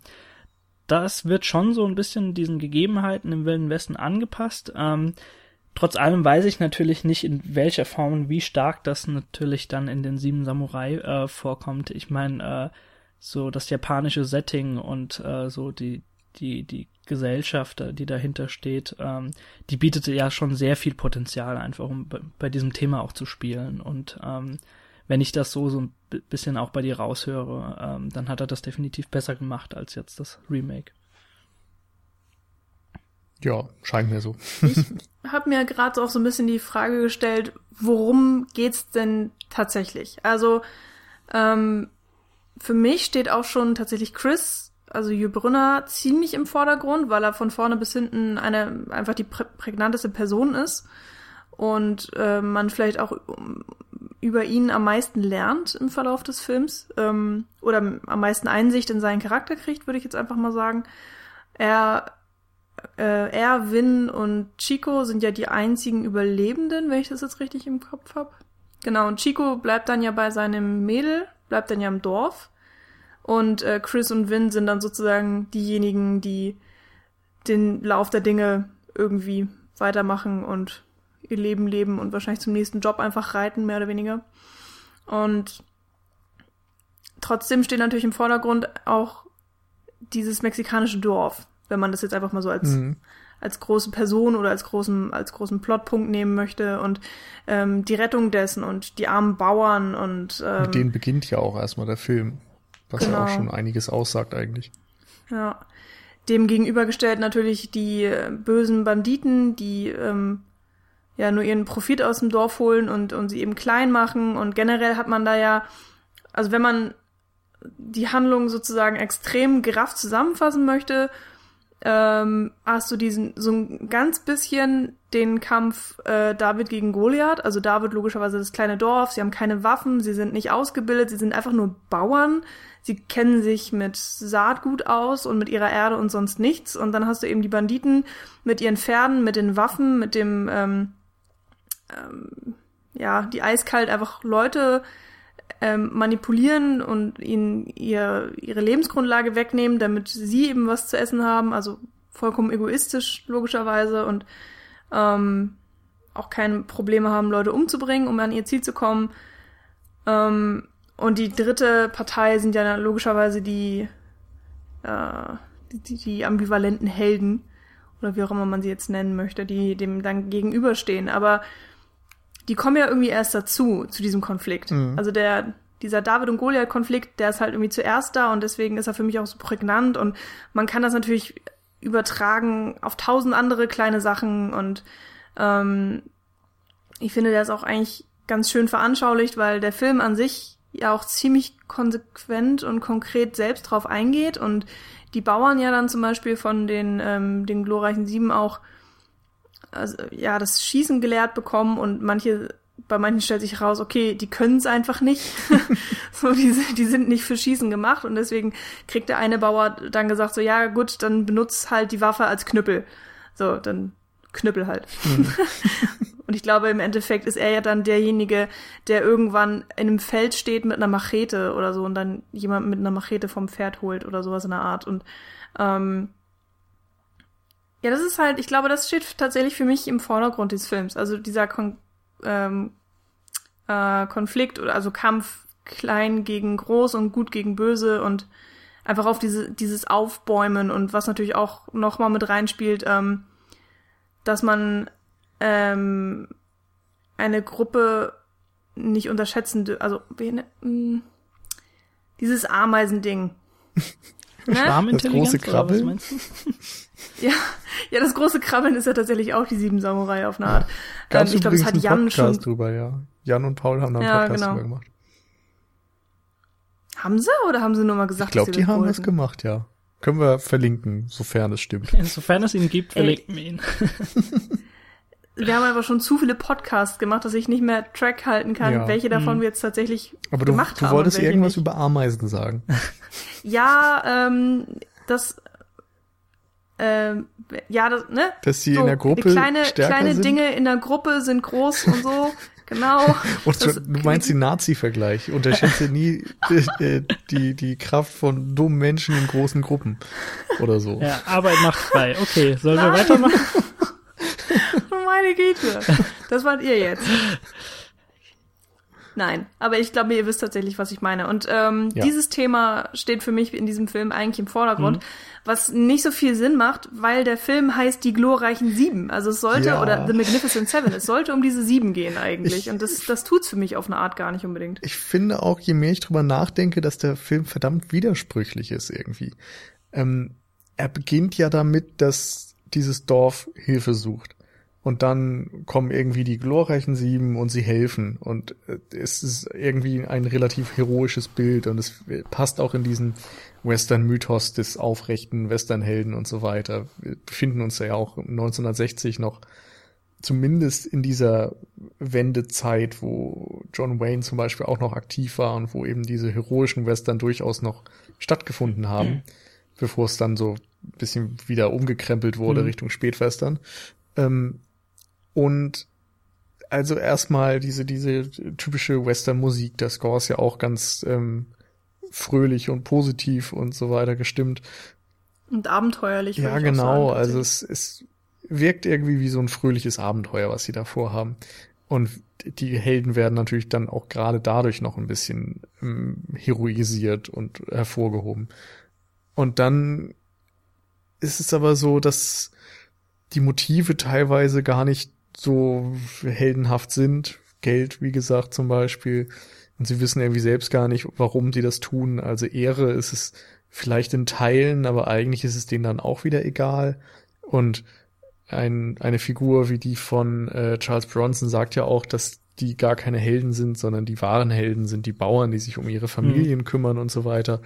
das wird schon so ein bisschen diesen Gegebenheiten im Wilden Westen angepasst. Ähm, trotz allem weiß ich natürlich nicht, in welcher Form und wie stark das natürlich dann in den Sieben Samurai äh, vorkommt. Ich meine, äh, so das japanische Setting und äh, so die, die, die Gesellschaft, die dahinter steht, ähm, die bietet ja schon sehr viel Potenzial einfach, um bei diesem Thema auch zu spielen. Und ähm, wenn ich das so so ein bisschen auch bei dir raushöre, ähm, dann hat er das definitiv besser gemacht als jetzt das Remake. Ja, scheint mir so. ich habe mir gerade auch so ein bisschen die Frage gestellt, worum geht's denn tatsächlich? Also ähm, für mich steht auch schon tatsächlich Chris, also Jü Brünner, ziemlich im Vordergrund, weil er von vorne bis hinten eine einfach die prä prägnanteste Person ist und äh, man vielleicht auch über ihn am meisten lernt im Verlauf des Films ähm, oder am meisten Einsicht in seinen Charakter kriegt, würde ich jetzt einfach mal sagen. Er, äh, er, Vin und Chico sind ja die einzigen Überlebenden, wenn ich das jetzt richtig im Kopf habe. Genau, und Chico bleibt dann ja bei seinem Mädel, bleibt dann ja im Dorf. Und äh, Chris und Vin sind dann sozusagen diejenigen, die den Lauf der Dinge irgendwie weitermachen und ihr Leben leben und wahrscheinlich zum nächsten Job einfach reiten, mehr oder weniger. Und trotzdem steht natürlich im Vordergrund auch dieses mexikanische Dorf, wenn man das jetzt einfach mal so als, mhm. als große Person oder als großen, als großen Plotpunkt nehmen möchte und ähm, die Rettung dessen und die armen Bauern und ähm, mit denen beginnt ja auch erstmal der Film, was genau. ja auch genau. schon einiges aussagt eigentlich. Ja. dem gegenübergestellt natürlich die äh, bösen Banditen, die ähm, ja nur ihren Profit aus dem Dorf holen und, und sie eben klein machen. Und generell hat man da ja, also wenn man die Handlung sozusagen extrem gerafft zusammenfassen möchte, ähm, hast du diesen so ein ganz bisschen den Kampf äh, David gegen Goliath. Also David logischerweise das kleine Dorf, sie haben keine Waffen, sie sind nicht ausgebildet, sie sind einfach nur Bauern. Sie kennen sich mit Saatgut aus und mit ihrer Erde und sonst nichts. Und dann hast du eben die Banditen mit ihren Pferden, mit den Waffen, mit dem ähm, ähm, ja, die eiskalt einfach Leute ähm, manipulieren und ihnen ihr, ihre Lebensgrundlage wegnehmen, damit sie eben was zu essen haben. Also vollkommen egoistisch, logischerweise, und ähm, auch keine Probleme haben, Leute umzubringen, um an ihr Ziel zu kommen. Ähm, und die dritte Partei sind ja logischerweise die, äh, die, die ambivalenten Helden, oder wie auch immer man sie jetzt nennen möchte, die dem dann gegenüberstehen. Aber die kommen ja irgendwie erst dazu, zu diesem Konflikt. Mhm. Also der, dieser David und Goliath-Konflikt, der ist halt irgendwie zuerst da und deswegen ist er für mich auch so prägnant und man kann das natürlich übertragen auf tausend andere kleine Sachen und ähm, ich finde, der ist auch eigentlich ganz schön veranschaulicht, weil der Film an sich ja auch ziemlich konsequent und konkret selbst drauf eingeht und die Bauern ja dann zum Beispiel von den, ähm, den glorreichen Sieben auch also, ja, das Schießen gelehrt bekommen und manche, bei manchen stellt sich raus, okay, die können es einfach nicht. so, die, die sind nicht für Schießen gemacht und deswegen kriegt der eine Bauer dann gesagt, so, ja, gut, dann benutzt halt die Waffe als Knüppel. So, dann Knüppel halt. Mhm. und ich glaube, im Endeffekt ist er ja dann derjenige, der irgendwann in einem Feld steht mit einer Machete oder so und dann jemand mit einer Machete vom Pferd holt oder sowas in der Art. Und ähm, ja, das ist halt, ich glaube, das steht tatsächlich für mich im Vordergrund des Films. Also dieser Kon ähm, äh, Konflikt oder also Kampf klein gegen groß und gut gegen böse und einfach auf diese, dieses Aufbäumen und was natürlich auch nochmal mit reinspielt, ähm, dass man ähm, eine Gruppe nicht unterschätzen, also wie, hm, dieses Ameisending. ne? Das große Krabbeln. Ja, ja, das große Krabbeln ist ja tatsächlich auch die sieben Samurai auf eine Art. Ja, ähm, ich glaube, es hat Jan Podcast schon drüber, ja. Jan und Paul haben da einen ja, Podcast genau. drüber gemacht. Haben sie oder haben sie nur mal gesagt, Ich glaube, die haben das gemacht, ja. Können wir verlinken, sofern es stimmt. Sofern es ihn gibt, verlinken wir ihn. wir haben aber schon zu viele Podcasts gemacht, dass ich nicht mehr Track halten kann, ja. welche davon mhm. wir jetzt tatsächlich aber gemacht du, haben. Du wolltest irgendwas nicht. über Ameisen sagen. Ja, ähm, das ähm, ja, das, ne? Dass sie so, in der Gruppe kleine, stärker kleine sind? Dinge in der Gruppe sind groß und so. Genau. und das, du meinst den Nazi-Vergleich. Unterschätze nie die, die, die Kraft von dummen Menschen in großen Gruppen. Oder so. Ja, Arbeit macht frei. Okay, sollen Nein. wir weitermachen? Meine Güte. Das wart ihr jetzt. Nein, aber ich glaube, ihr wisst tatsächlich, was ich meine. Und ähm, ja. dieses Thema steht für mich in diesem Film eigentlich im Vordergrund, mhm. was nicht so viel Sinn macht, weil der Film heißt Die glorreichen Sieben. Also es sollte, ja. oder The Magnificent Seven, es sollte um diese Sieben gehen eigentlich. Ich, Und das, das tut's für mich auf eine Art gar nicht unbedingt. Ich finde auch, je mehr ich drüber nachdenke, dass der Film verdammt widersprüchlich ist irgendwie. Ähm, er beginnt ja damit, dass dieses Dorf Hilfe sucht. Und dann kommen irgendwie die glorreichen Sieben und sie helfen. Und äh, es ist irgendwie ein relativ heroisches Bild und es passt auch in diesen Western-Mythos des aufrechten Western-Helden und so weiter. Wir befinden uns ja auch 1960 noch zumindest in dieser Wendezeit, wo John Wayne zum Beispiel auch noch aktiv war und wo eben diese heroischen Western durchaus noch stattgefunden haben, mhm. bevor es dann so ein bisschen wieder umgekrempelt wurde mhm. Richtung Spätwestern. Ähm, und also erstmal diese, diese typische Western-Musik, der Score ist ja auch ganz ähm, fröhlich und positiv und so weiter gestimmt. Und abenteuerlich. Ja, genau. Sagen, also es, es wirkt irgendwie wie so ein fröhliches Abenteuer, was sie da vorhaben. Und die Helden werden natürlich dann auch gerade dadurch noch ein bisschen ähm, heroisiert und hervorgehoben. Und dann ist es aber so, dass die Motive teilweise gar nicht so heldenhaft sind. Geld, wie gesagt, zum Beispiel. Und sie wissen irgendwie selbst gar nicht, warum sie das tun. Also Ehre ist es vielleicht in Teilen, aber eigentlich ist es denen dann auch wieder egal. Und ein, eine Figur wie die von äh, Charles Bronson sagt ja auch, dass die gar keine Helden sind, sondern die wahren Helden sind die Bauern, die sich um ihre Familien mhm. kümmern und so weiter.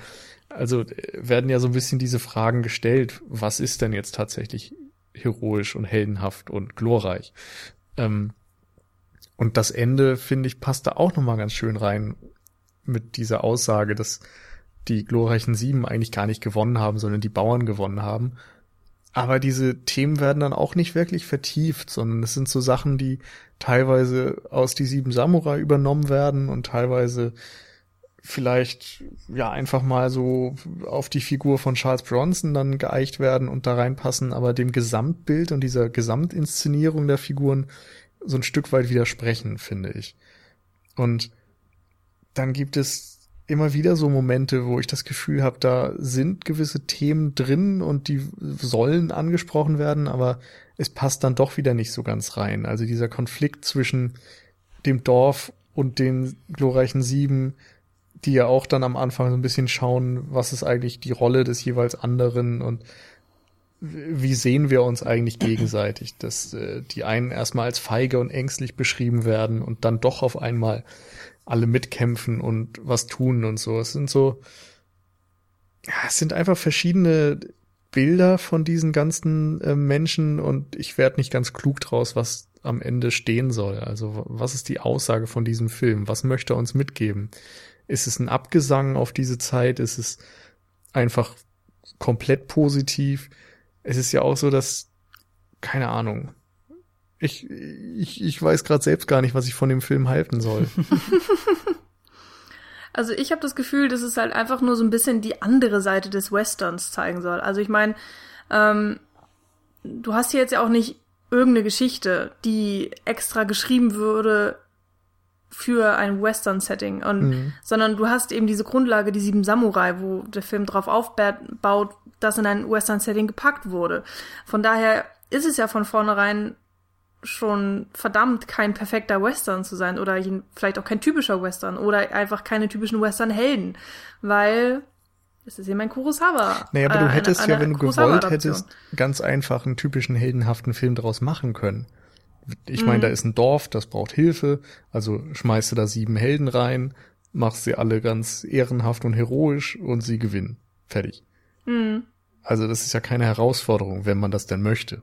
Also äh, werden ja so ein bisschen diese Fragen gestellt, was ist denn jetzt tatsächlich heroisch und heldenhaft und glorreich? Ähm, und das Ende, finde ich, passt da auch nochmal ganz schön rein mit dieser Aussage, dass die glorreichen Sieben eigentlich gar nicht gewonnen haben, sondern die Bauern gewonnen haben. Aber diese Themen werden dann auch nicht wirklich vertieft, sondern es sind so Sachen, die teilweise aus die sieben Samurai übernommen werden und teilweise vielleicht ja einfach mal so auf die Figur von Charles Bronson dann geeicht werden und da reinpassen, aber dem Gesamtbild und dieser Gesamtinszenierung der Figuren so ein Stück weit widersprechen, finde ich. Und dann gibt es immer wieder so Momente, wo ich das Gefühl habe, da sind gewisse Themen drin und die sollen angesprochen werden, aber es passt dann doch wieder nicht so ganz rein. Also dieser Konflikt zwischen dem Dorf und den glorreichen Sieben, die ja auch dann am Anfang so ein bisschen schauen, was ist eigentlich die Rolle des jeweils anderen und wie sehen wir uns eigentlich gegenseitig, dass äh, die einen erstmal als feige und ängstlich beschrieben werden und dann doch auf einmal alle mitkämpfen und was tun und so. Es sind so, ja, es sind einfach verschiedene Bilder von diesen ganzen äh, Menschen und ich werde nicht ganz klug draus, was am Ende stehen soll. Also was ist die Aussage von diesem Film? Was möchte er uns mitgeben? Ist es ein Abgesang auf diese Zeit? Ist es einfach komplett positiv? Es ist ja auch so, dass, keine Ahnung, ich, ich, ich weiß gerade selbst gar nicht, was ich von dem Film halten soll. Also ich habe das Gefühl, dass es halt einfach nur so ein bisschen die andere Seite des Westerns zeigen soll. Also ich meine, ähm, du hast hier jetzt ja auch nicht irgendeine Geschichte, die extra geschrieben würde für ein Western-Setting, und mhm. sondern du hast eben diese Grundlage, die sieben Samurai, wo der Film drauf aufbaut, dass in ein Western-Setting gepackt wurde. Von daher ist es ja von vornherein schon verdammt kein perfekter Western zu sein oder vielleicht auch kein typischer Western oder einfach keine typischen Western-Helden, weil es ist eben ein Kurosawa. Naja, aber du äh, hättest eine, eine ja, wenn du gewollt hättest, ganz einfach einen typischen heldenhaften Film daraus machen können. Ich meine, mhm. da ist ein Dorf, das braucht Hilfe, also schmeißt du da sieben Helden rein, machst sie alle ganz ehrenhaft und heroisch und sie gewinnen. Fertig. Mhm. Also das ist ja keine Herausforderung, wenn man das denn möchte.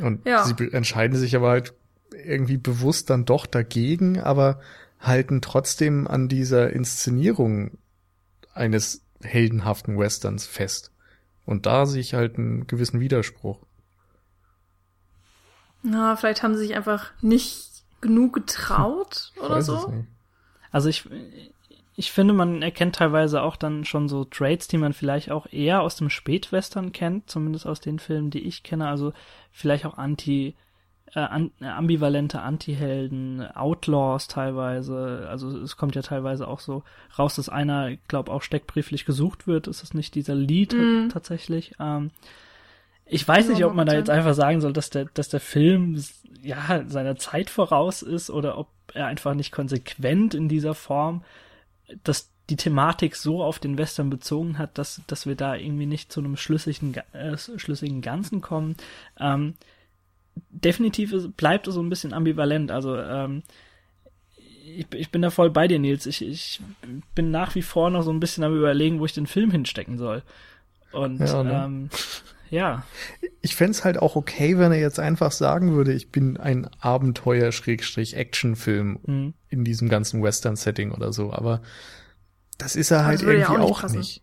Und ja. sie entscheiden sich aber halt irgendwie bewusst dann doch dagegen, aber halten trotzdem an dieser Inszenierung eines heldenhaften Westerns fest. Und da sehe ich halt einen gewissen Widerspruch. Na, vielleicht haben sie sich einfach nicht genug getraut oder so. Also ich, ich finde, man erkennt teilweise auch dann schon so Traits, die man vielleicht auch eher aus dem Spätwestern kennt, zumindest aus den Filmen, die ich kenne. Also vielleicht auch anti, äh, an, ambivalente Anti-Helden, Outlaws teilweise. Also es kommt ja teilweise auch so raus, dass einer, glaube auch steckbrieflich gesucht wird. Ist das nicht dieser Lied mm. tatsächlich? Ähm, ich weiß nicht, ob man da jetzt einfach sagen soll, dass der, dass der Film ja seiner Zeit voraus ist oder ob er einfach nicht konsequent in dieser Form dass die Thematik so auf den Western bezogen hat, dass, dass wir da irgendwie nicht zu einem schlüssigen, äh, schlüssigen Ganzen kommen. Ähm, definitiv bleibt es so ein bisschen ambivalent. Also ähm, ich, ich bin da voll bei dir, Nils. Ich, ich bin nach wie vor noch so ein bisschen am überlegen, wo ich den Film hinstecken soll. Und ja, ne? ähm, ja. Ich fände halt auch okay, wenn er jetzt einfach sagen würde, ich bin ein Abenteuer-Action-Film mhm. in diesem ganzen Western-Setting oder so. Aber das ist er halt irgendwie ja auch, nicht, nicht.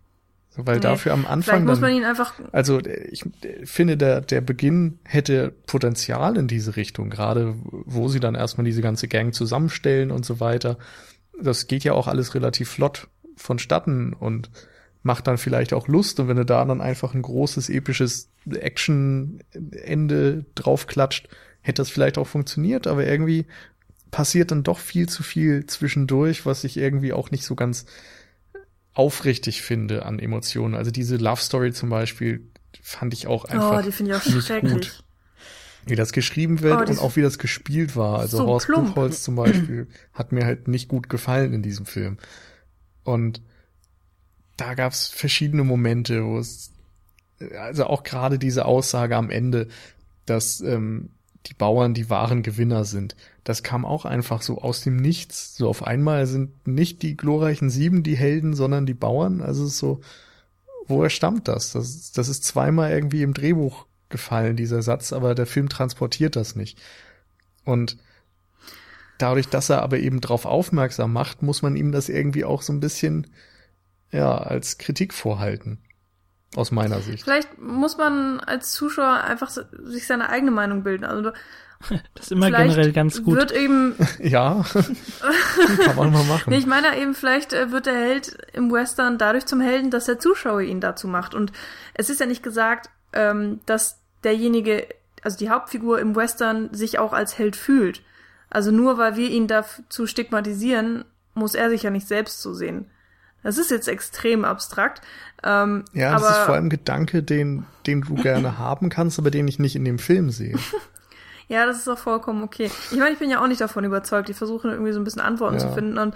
Weil nee. dafür am Anfang. muss man ihn einfach. Also ich finde, der, der Beginn hätte Potenzial in diese Richtung, gerade wo sie dann erstmal diese ganze Gang zusammenstellen und so weiter. Das geht ja auch alles relativ flott vonstatten und macht dann vielleicht auch Lust und wenn du da dann einfach ein großes episches Action-Ende draufklatscht, hätte das vielleicht auch funktioniert, aber irgendwie passiert dann doch viel zu viel zwischendurch, was ich irgendwie auch nicht so ganz aufrichtig finde an Emotionen. Also diese Love Story zum Beispiel fand ich auch einfach oh, die finde ich auch nicht gut. Wie das geschrieben wird oh, und auch wie das gespielt war. Also so Horst plump. Buchholz zum Beispiel hat mir halt nicht gut gefallen in diesem Film. Und da gab's verschiedene Momente, wo es, also auch gerade diese Aussage am Ende, dass ähm, die Bauern die wahren Gewinner sind. Das kam auch einfach so aus dem Nichts. So auf einmal sind nicht die glorreichen Sieben die Helden, sondern die Bauern. Also es ist so, woher stammt das? Das, das ist zweimal irgendwie im Drehbuch gefallen, dieser Satz, aber der Film transportiert das nicht. Und dadurch, dass er aber eben drauf aufmerksam macht, muss man ihm das irgendwie auch so ein bisschen, ja, als Kritik vorhalten. Aus meiner Sicht. Vielleicht muss man als Zuschauer einfach so, sich seine eigene Meinung bilden. Also das ist immer generell ganz gut. Wird eben ja, kann man mal machen. Nee, ich meine eben, vielleicht äh, wird der Held im Western dadurch zum Helden, dass der Zuschauer ihn dazu macht. Und es ist ja nicht gesagt, ähm, dass derjenige, also die Hauptfigur im Western, sich auch als Held fühlt. Also nur weil wir ihn dazu stigmatisieren, muss er sich ja nicht selbst so sehen. Das ist jetzt extrem abstrakt. Ähm, ja, das ist vor allem ein Gedanke, den, den du gerne haben kannst, aber den ich nicht in dem Film sehe. ja, das ist auch vollkommen okay. Ich meine, ich bin ja auch nicht davon überzeugt. Ich versuche irgendwie so ein bisschen Antworten Ja. zu finden. Und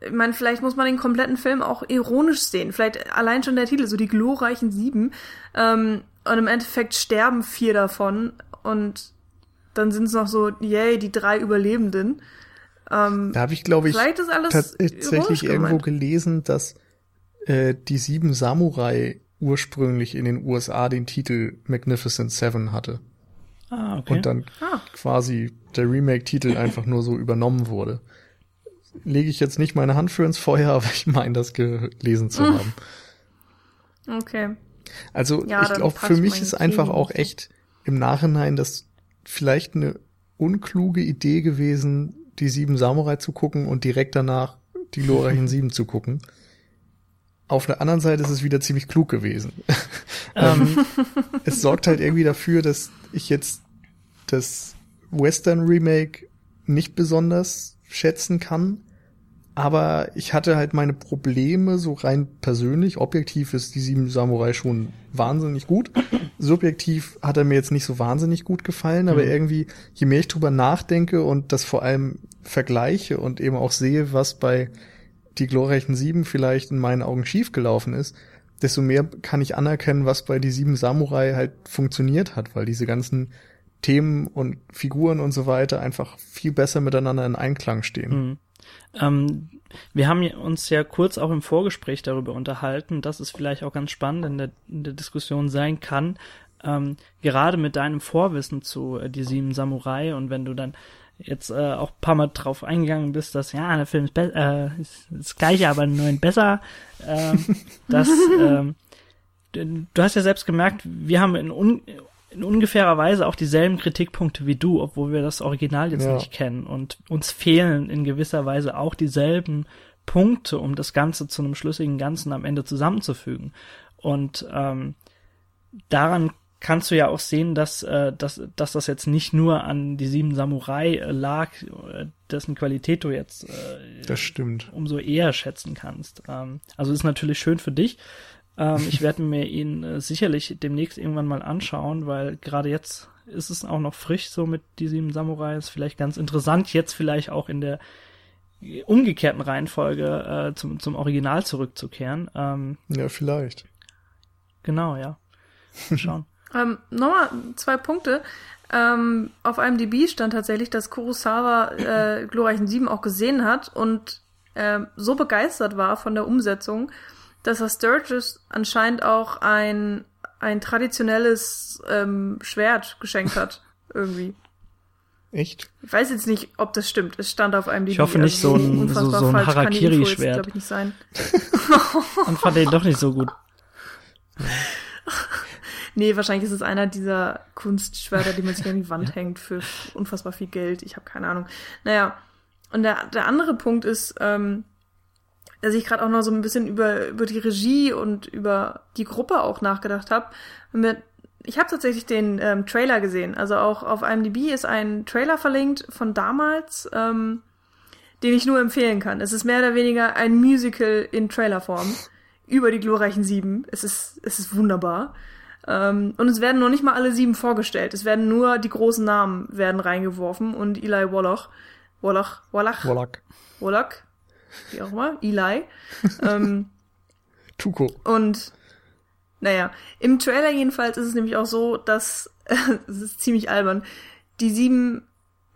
ich meine, vielleicht muss man den kompletten Film auch ironisch sehen. Vielleicht allein schon der Titel, so die glorreichen Sieben. Ähm, und im Endeffekt sterben vier davon. Und dann sind es noch so, yay, die drei Überlebenden. Ähm, Da habe ich, glaube ich, vielleicht ist alles tatsächlich irgendwo gemeint. gelesen, dass äh, die sieben Samurai ursprünglich in den USA den Titel Magnificent Seven hatte. Ah, okay. Und dann Ah. quasi der Remake-Titel einfach nur so übernommen wurde. Lege ich jetzt nicht meine Hand für ins Feuer, aber ich meine, das gelesen zu Mm. haben. Okay. Also Ja, ich glaube, für mich ist einfach auch echt im Nachhinein das vielleicht eine unkluge Idee gewesen, die sieben Samurai zu gucken und direkt danach die glorreichen sieben zu gucken. Auf der anderen Seite ist es wieder ziemlich klug gewesen. ähm, es sorgt halt irgendwie dafür, dass ich jetzt das Western Remake nicht besonders schätzen kann. Aber ich hatte halt meine Probleme, so rein persönlich. Objektiv ist die Sieben Samurai schon wahnsinnig gut. Subjektiv hat er mir jetzt nicht so wahnsinnig gut gefallen, aber Mhm. irgendwie, je mehr ich drüber nachdenke und das vor allem vergleiche und eben auch sehe, was bei die glorreichen Sieben vielleicht in meinen Augen schiefgelaufen ist, desto mehr kann ich anerkennen, was bei die Sieben Samurai halt funktioniert hat, weil diese ganzen Themen und Figuren und so weiter einfach viel besser miteinander in Einklang stehen. Mhm. Ähm, wir haben uns ja kurz auch im Vorgespräch darüber unterhalten, dass es vielleicht auch ganz spannend in der, in der Diskussion sein kann, ähm, gerade mit deinem Vorwissen zu äh, die sieben Samurai und wenn du dann jetzt äh, auch ein paar Mal drauf eingegangen bist, dass ja, der Film ist, äh, ist das gleiche, aber einen neuen besser, ähm, dass ähm, du du hast ja selbst gemerkt, wir haben in, un, in ungefährer Weise auch dieselben Kritikpunkte wie du, obwohl wir das Original jetzt Ja. nicht kennen. Und uns fehlen in gewisser Weise auch dieselben Punkte, um das Ganze zu einem schlüssigen Ganzen am Ende zusammenzufügen. Und ähm, daran kannst du ja auch sehen, dass, äh, dass, dass das jetzt nicht nur an die sieben Samurai äh, lag, äh, dessen Qualität du jetzt äh, Das stimmt. umso eher schätzen kannst. Ähm, also ist natürlich schön für dich. Ähm, ich werde mir ihn äh, sicherlich demnächst irgendwann mal anschauen, weil gerade jetzt ist es auch noch frisch so mit die sieben Samurai. Ist vielleicht ganz interessant, jetzt vielleicht auch in der umgekehrten Reihenfolge äh, zum, zum Original zurückzukehren. Ähm, Ja, vielleicht. genau, ja. Mal Schauen. Ähm, Nochmal zwei Punkte. Ähm, auf IMDb stand tatsächlich, dass Kurosawa äh, Glorreichen Sieben auch gesehen hat und ähm, so begeistert war von der Umsetzung, dass er Sturgis anscheinend auch ein, ein traditionelles ähm, Schwert geschenkt hat. Irgendwie. Echt? Ich weiß jetzt nicht, ob das stimmt. Es stand auf IMDb. Ich hoffe nicht so ein- so- so ein Harakiri-Schwert. glaube ich, nicht sein. Und fand den doch nicht so gut. Nee, wahrscheinlich ist es einer dieser Kunstschwerter, die man sich an die Wand hängt für unfassbar viel Geld. Ich habe keine Ahnung. Naja, und der, der andere Punkt ist, ähm, dass ich gerade auch noch so ein bisschen über, über die Regie und über die Gruppe auch nachgedacht habe. Ich habe tatsächlich den ähm, Trailer gesehen. Also auch auf IMDb ist ein Trailer verlinkt von damals, ähm, den ich nur empfehlen kann. Es ist mehr oder weniger ein Musical in Trailerform über die glorreichen Sieben. Es ist, es ist wunderbar. Ähm, und es werden noch nicht mal alle sieben vorgestellt. Es werden nur die großen Namen werden reingeworfen und Eli Wallach, Wallach, Wallach, Wallach. Wallach, wie auch immer, Eli. ähm, Tuko. Und naja, im Trailer jedenfalls ist es nämlich auch so, dass es ist ziemlich albern. Die sieben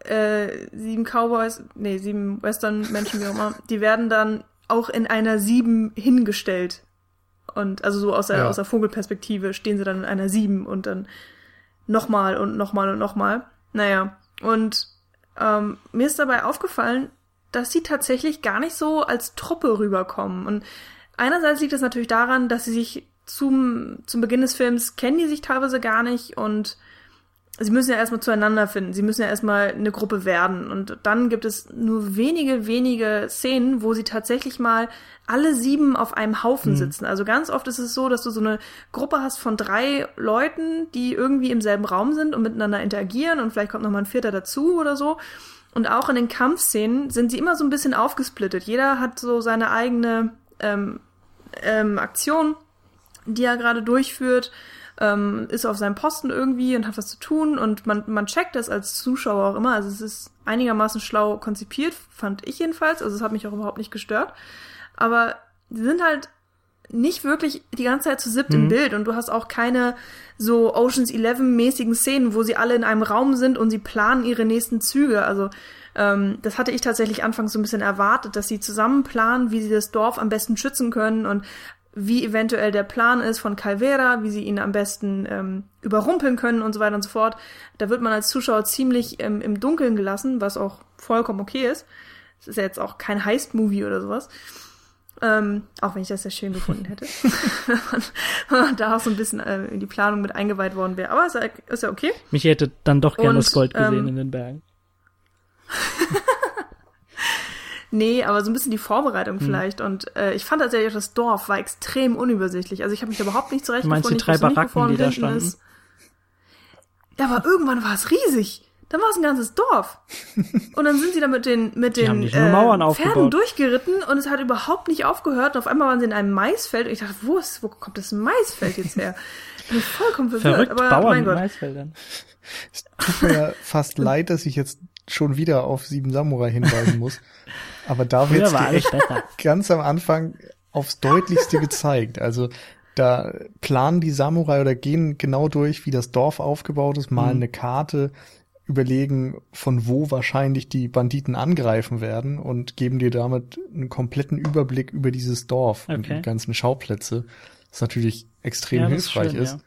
äh, sieben Cowboys, nee, sieben Western-Menschen, wie auch immer, die werden dann auch in einer sieben hingestellt. Und also so aus der, Ja. aus der Vogelperspektive stehen sie dann in einer sieben und dann nochmal und nochmal und nochmal. Naja, und ähm, mir ist dabei aufgefallen, dass sie tatsächlich gar nicht so als Truppe rüberkommen. Und einerseits liegt es natürlich daran, dass sie sich zum, zum Beginn des Films kennen die sich teilweise gar nicht und sie müssen ja erstmal zueinander finden. Sie müssen ja erstmal eine Gruppe werden. Und dann gibt es nur wenige, wenige Szenen, wo sie tatsächlich mal alle sieben auf einem Haufen sitzen. Also ganz oft ist es so, dass du so eine Gruppe hast von drei Leuten, die irgendwie im selben Raum sind und miteinander interagieren und vielleicht kommt noch mal ein vierter dazu oder so. Und auch in den Kampfszenen sind sie immer so ein bisschen aufgesplittet. Jeder hat so seine eigene ähm, ähm, Aktion, die er gerade durchführt, ähm, ist auf seinem Posten irgendwie und hat was zu tun und man, man checkt das als Zuschauer auch immer. Also es ist einigermaßen schlau konzipiert, fand ich jedenfalls. Also es hat mich auch überhaupt nicht gestört. Aber sie sind halt nicht wirklich die ganze Zeit zu siebt im Bild und du hast auch keine so Oceans 11 mäßigen Szenen, wo sie alle in einem Raum sind und sie planen ihre nächsten Züge. Also ähm, das hatte ich tatsächlich anfangs so ein bisschen erwartet, dass sie zusammen planen, wie sie das Dorf am besten schützen können und wie eventuell der Plan ist von Calvera, wie sie ihn am besten ähm, überrumpeln können und so weiter und so fort. Da wird man als Zuschauer ziemlich ähm, im Dunkeln gelassen, was auch vollkommen okay ist. Es ist ja jetzt auch kein Heist-Movie oder sowas. Ähm, auch wenn ich das sehr schön gefunden hätte. Wenn man da auch so ein bisschen äh, in die Planung mit eingeweiht worden wäre. Aber ist ja, ist ja okay. Mich hätte dann doch gerne das Gold gesehen ähm, in den Bergen. Nee, aber so ein bisschen die Hm. Vorbereitung vielleicht. Und äh, ich fand tatsächlich auch, das Dorf war extrem unübersichtlich. Also ich habe mich da überhaupt nicht Du meinst zurechtgefunden. die drei Baracken, die da standen? ist. Ja, aber irgendwann war es riesig. Dann war es ein ganzes Dorf. Und dann sind sie da mit den, mit Die den Mauern Pferden aufgebaut. durchgeritten und es hat überhaupt nicht aufgehört. Und auf einmal waren sie in einem Maisfeld und ich dachte, wo, ist, wo kommt das Maisfeld jetzt her? Ich bin vollkommen verwirrt. Verrückt, aber Bauern mein in Gott. Maisfeldern. Es tut mir ja fast leid, dass ich jetzt schon wieder auf Sieben Samurai hinweisen muss. Aber da echt besser. ganz am Anfang aufs deutlichste gezeigt. Also da planen die Samurai oder gehen genau durch, wie das Dorf aufgebaut ist, malen Mhm. eine Karte, überlegen, von wo wahrscheinlich die Banditen angreifen werden und geben dir damit einen kompletten Überblick über dieses Dorf und Okay. die ganzen Schauplätze. Was natürlich extrem Ja, das ist hilfreich schön, ist. ja.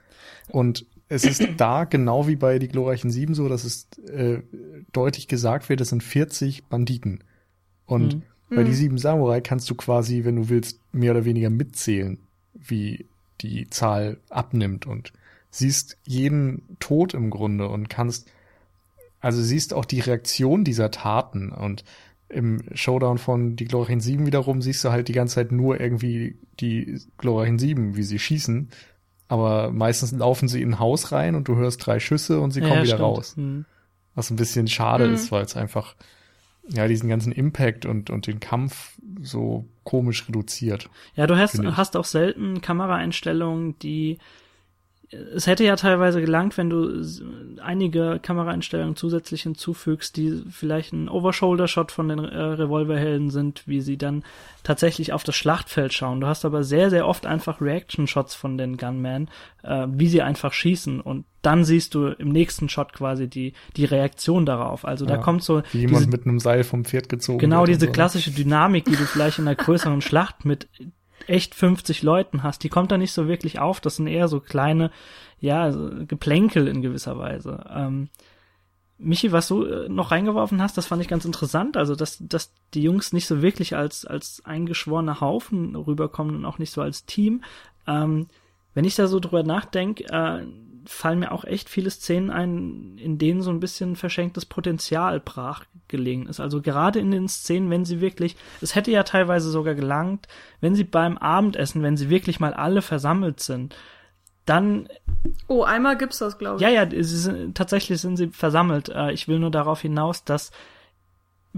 Und es ist da genau wie bei die glorreichen Sieben so, dass es äh, deutlich gesagt wird, es sind 40 Banditen. Und Mhm. bei die sieben Samurai kannst du quasi, wenn du willst, mehr oder weniger mitzählen, wie die Zahl abnimmt und siehst jeden Tod im Grunde und kannst, also siehst auch die Reaktion dieser Taten und im Showdown von die glorreichen Sieben wiederum siehst du halt die ganze Zeit nur irgendwie die glorreichen Sieben, wie sie schießen. Aber meistens laufen sie in ein Haus rein und du hörst drei Schüsse und sie kommen ja, wieder stimmt. raus. Hm. Was ein bisschen schade Mhm. ist, weil es einfach ja diesen ganzen Impact und, und den Kampf so komisch reduziert. Ja, du hast, hast auch selten Kameraeinstellungen, die es hätte ja teilweise gelangt, wenn du einige Kameraeinstellungen zusätzlich hinzufügst, die vielleicht ein Overshoulder-Shot von den äh, Revolverhelden sind, wie sie dann tatsächlich auf das Schlachtfeld schauen. Du hast aber sehr, sehr oft einfach Reaction-Shots von den Gunmen, äh, wie sie einfach schießen und dann siehst du im nächsten Shot quasi die, die Reaktion darauf. Also da Ja, kommt so Wie jemand diese mit einem Seil vom Pferd gezogen Genau diese so. klassische Dynamik, die du vielleicht in einer größeren Schlacht mit echt 50 Leuten hast, die kommt da nicht so wirklich auf. Das sind eher so kleine, ja, Geplänkel in gewisser Weise. Ähm, Michi, was du äh, noch reingeworfen hast, das fand ich ganz interessant. Also, dass, dass die Jungs nicht so wirklich als, als eingeschworene Haufen rüberkommen und auch nicht so als Team. Ähm, wenn ich da so drüber nachdenke, äh, fallen mir auch echt viele Szenen ein, in denen so ein bisschen verschenktes Potenzial brach gelegen ist. Also gerade in den Szenen, wenn sie wirklich, es hätte ja teilweise sogar gelangt, wenn sie beim Abendessen, wenn sie wirklich mal alle versammelt sind, dann Oh, einmal gibt's das, glaube ich. ja, ja, sie sind, tatsächlich sind sie versammelt. Äh, ich will nur darauf hinaus, dass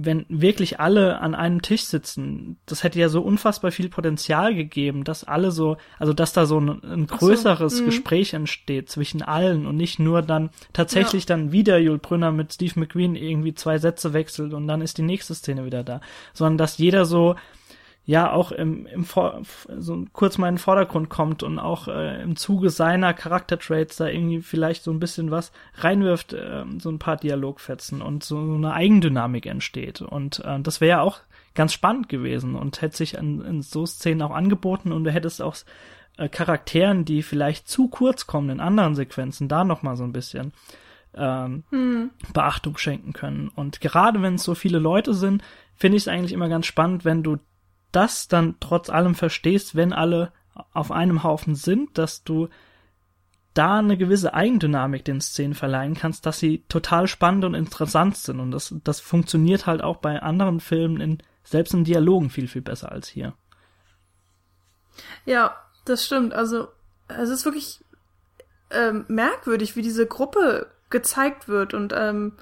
wenn wirklich alle an einem Tisch sitzen, das hätte ja so unfassbar viel Potenzial gegeben, dass alle so, also dass da so ein, ein Ach so, größeres mhm. Gespräch entsteht zwischen allen und nicht nur dann tatsächlich dann wieder Jul Brünner mit Steve McQueen irgendwie zwei Sätze wechselt und dann ist die nächste Szene wieder da, sondern dass jeder so ja auch im, im Vor so kurz mal in den Vordergrund kommt und auch äh, im Zuge seiner Charaktertraits da irgendwie vielleicht so ein bisschen was reinwirft, äh, so ein paar Dialogfetzen und so eine Eigendynamik entsteht. Und äh, das wäre ja auch ganz spannend gewesen und hätte sich in, in so Szenen auch angeboten und du hättest auch äh, Charakteren, die vielleicht zu kurz kommen in anderen Sequenzen, da noch mal so ein bisschen ähm, hm. Beachtung schenken können. Und gerade wenn es so viele Leute sind, finde ich es eigentlich immer ganz spannend, wenn du das dann trotz allem verstehst, wenn alle auf einem Haufen sind, dass du da eine gewisse Eigendynamik den Szenen verleihen kannst, dass sie total spannend und interessant sind. Und das, das funktioniert halt auch bei anderen Filmen in, selbst in Dialogen viel, viel besser als hier. Ja, das stimmt. Also, es ist wirklich ähm, merkwürdig, wie diese Gruppe gezeigt wird und ähm,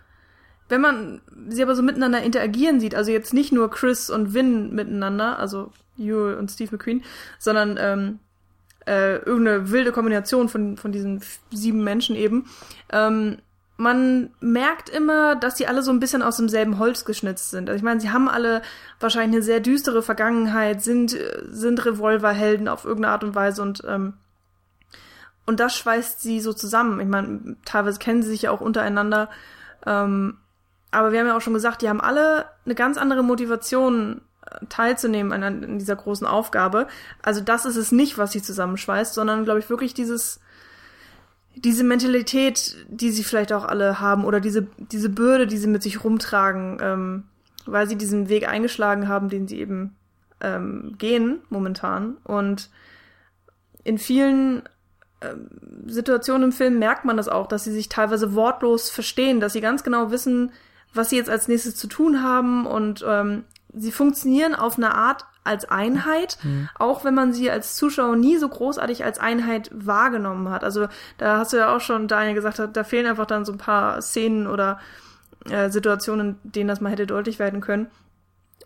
wenn man sie aber so miteinander interagieren sieht, also jetzt nicht nur Chris und Vin miteinander, also Yule und Steve McQueen, sondern ähm, äh, irgendeine wilde Kombination von, von diesen sieben Menschen eben, ähm, man merkt immer, dass sie alle so ein bisschen aus demselben Holz geschnitzt sind. Also ich meine, sie haben alle wahrscheinlich eine sehr düstere Vergangenheit, sind, sind Revolverhelden auf irgendeine Art und Weise und ähm, und das schweißt sie so zusammen. Ich meine, teilweise kennen sie sich ja auch untereinander. Ähm, aber wir haben ja auch schon gesagt, die haben alle eine ganz andere Motivation äh, teilzunehmen an, an dieser großen Aufgabe. Also das ist es nicht, was sie zusammenschweißt, sondern glaube ich wirklich dieses diese Mentalität, die sie vielleicht auch alle haben oder diese diese Bürde, die sie mit sich rumtragen, ähm, weil sie diesen Weg eingeschlagen haben, den sie eben ähm, gehen momentan und in vielen ähm, Situationen im Film merkt man das auch, dass sie sich teilweise wortlos verstehen, dass sie ganz genau wissen, was sie jetzt als nächstes zu tun haben und ähm, sie funktionieren auf eine Art als Einheit, mhm. auch wenn man sie als Zuschauer nie so großartig als Einheit wahrgenommen hat. Also da hast du ja auch schon, Daniel gesagt hat, da fehlen einfach dann so ein paar Szenen oder äh, Situationen, in denen das mal hätte deutlich werden können.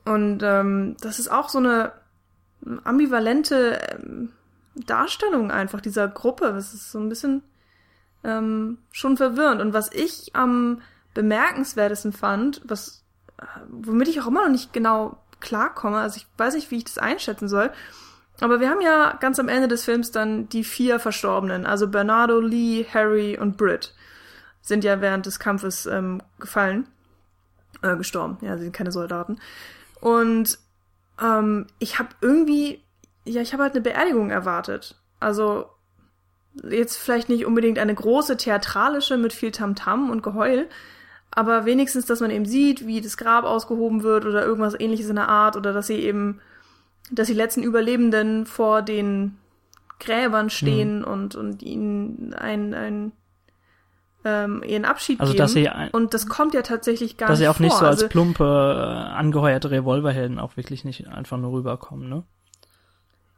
Und ähm, das ist auch so eine ambivalente ähm, Darstellung einfach dieser Gruppe. Das ist so ein bisschen ähm, schon verwirrend. Und was ich am bemerkenswertesten fand, was, womit ich auch immer noch nicht genau klarkomme, also ich weiß nicht, wie ich das einschätzen soll, aber wir haben ja ganz am Ende des Films dann die vier Verstorbenen, also Bernardo, Lee, Harry und Britt sind ja während des Kampfes ähm, gefallen, äh, gestorben. Ja, sie sind keine Soldaten. Und ähm, ich habe irgendwie, ja, ich habe halt eine Beerdigung erwartet. Also jetzt vielleicht nicht unbedingt eine große theatralische mit viel Tamtam -Tam und Geheul, aber wenigstens, dass man eben sieht, wie das Grab ausgehoben wird oder irgendwas ähnliches in der Art oder dass sie eben, dass die letzten Überlebenden vor den Gräbern stehen mhm. und, und ihnen ein, ein ähm, ihren Abschied also, geben. Dass sie ein, und das kommt ja tatsächlich gar dass nicht Dass sie auch vor. nicht so als also, plumpe, äh, angeheuerte Revolverhelden auch wirklich nicht einfach nur rüberkommen, ne?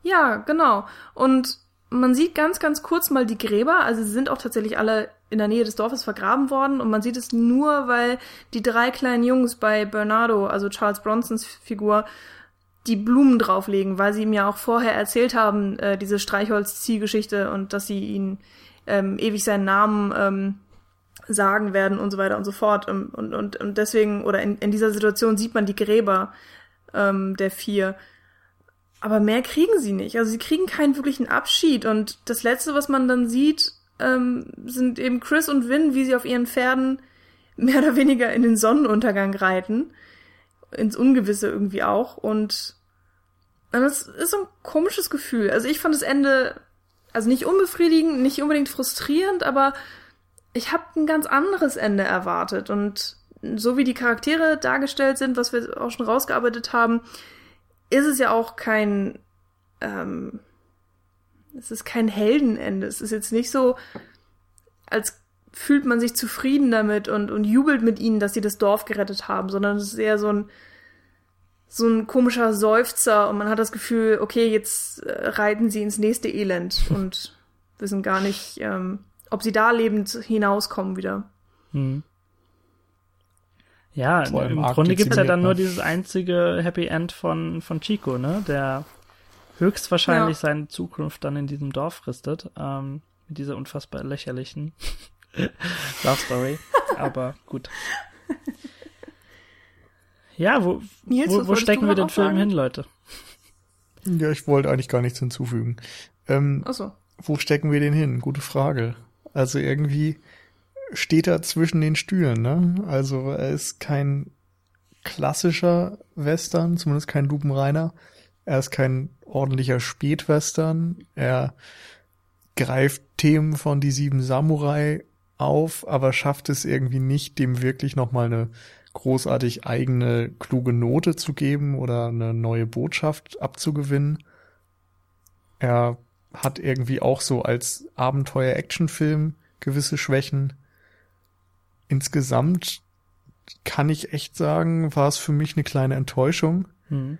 Ja, genau. Und man sieht ganz, ganz kurz mal die Gräber. Also sie sind auch tatsächlich alle in der Nähe des Dorfes vergraben worden. Und man sieht es nur, weil die drei kleinen Jungs bei Bernardo, also Charles Bronsons Figur, die Blumen drauflegen, weil sie ihm ja auch vorher erzählt haben, äh, diese Streichholz-Zielgeschichte und dass sie ihn ähm, ewig seinen Namen ähm, sagen werden und so weiter und so fort. Und, und, und deswegen, oder in, in dieser Situation sieht man die Gräber ähm, der vier. Aber mehr kriegen sie nicht. Also sie kriegen keinen wirklichen Abschied. Und das Letzte, was man dann sieht, ähm, sind eben Chris und Vin, wie sie auf ihren Pferden mehr oder weniger in den Sonnenuntergang reiten. Ins Ungewisse irgendwie auch. Und das ist so ein komisches Gefühl. Also ich fand das Ende, also nicht unbefriedigend, nicht unbedingt frustrierend, aber ich habe ein ganz anderes Ende erwartet. Und so wie die Charaktere dargestellt sind, was wir auch schon rausgearbeitet haben, ist es ja auch kein, ähm, es ist kein Heldenende. Es ist jetzt nicht so, als fühlt man sich zufrieden damit und, und jubelt mit ihnen, dass sie das Dorf gerettet haben, sondern es ist eher so ein, so ein komischer Seufzer und man hat das Gefühl, okay, jetzt äh, reiten sie ins nächste Elend und wissen gar nicht, ähm, ob sie da lebend hinauskommen wieder. Hm. Ja, im Grunde gibt's ja dann nur dieses einzige Happy End von, von Chico, ne? Der höchstwahrscheinlich ja. seine Zukunft dann in diesem Dorf fristet. Ähm, mit dieser unfassbar lächerlichen Love Story. Aber gut. Ja, wo, wo, wo stecken wir den Film sagen? hin, Leute? Ja, ich wollte eigentlich gar nichts hinzufügen. Ähm, Achso. wo stecken wir den hin? Gute Frage. Also irgendwie steht er zwischen den Stühlen, ne? Also er ist kein klassischer Western, zumindest kein lupenreiner. Er ist kein ordentlicher Spätwestern. Er greift Themen von die sieben Samurai auf, aber schafft es irgendwie nicht, dem wirklich nochmal eine großartig eigene, kluge Note zu geben oder eine neue Botschaft abzugewinnen. Er hat irgendwie auch so als Abenteuer-Action-Film gewisse Schwächen. Insgesamt kann ich echt sagen, war es für mich eine kleine Enttäuschung. Hm.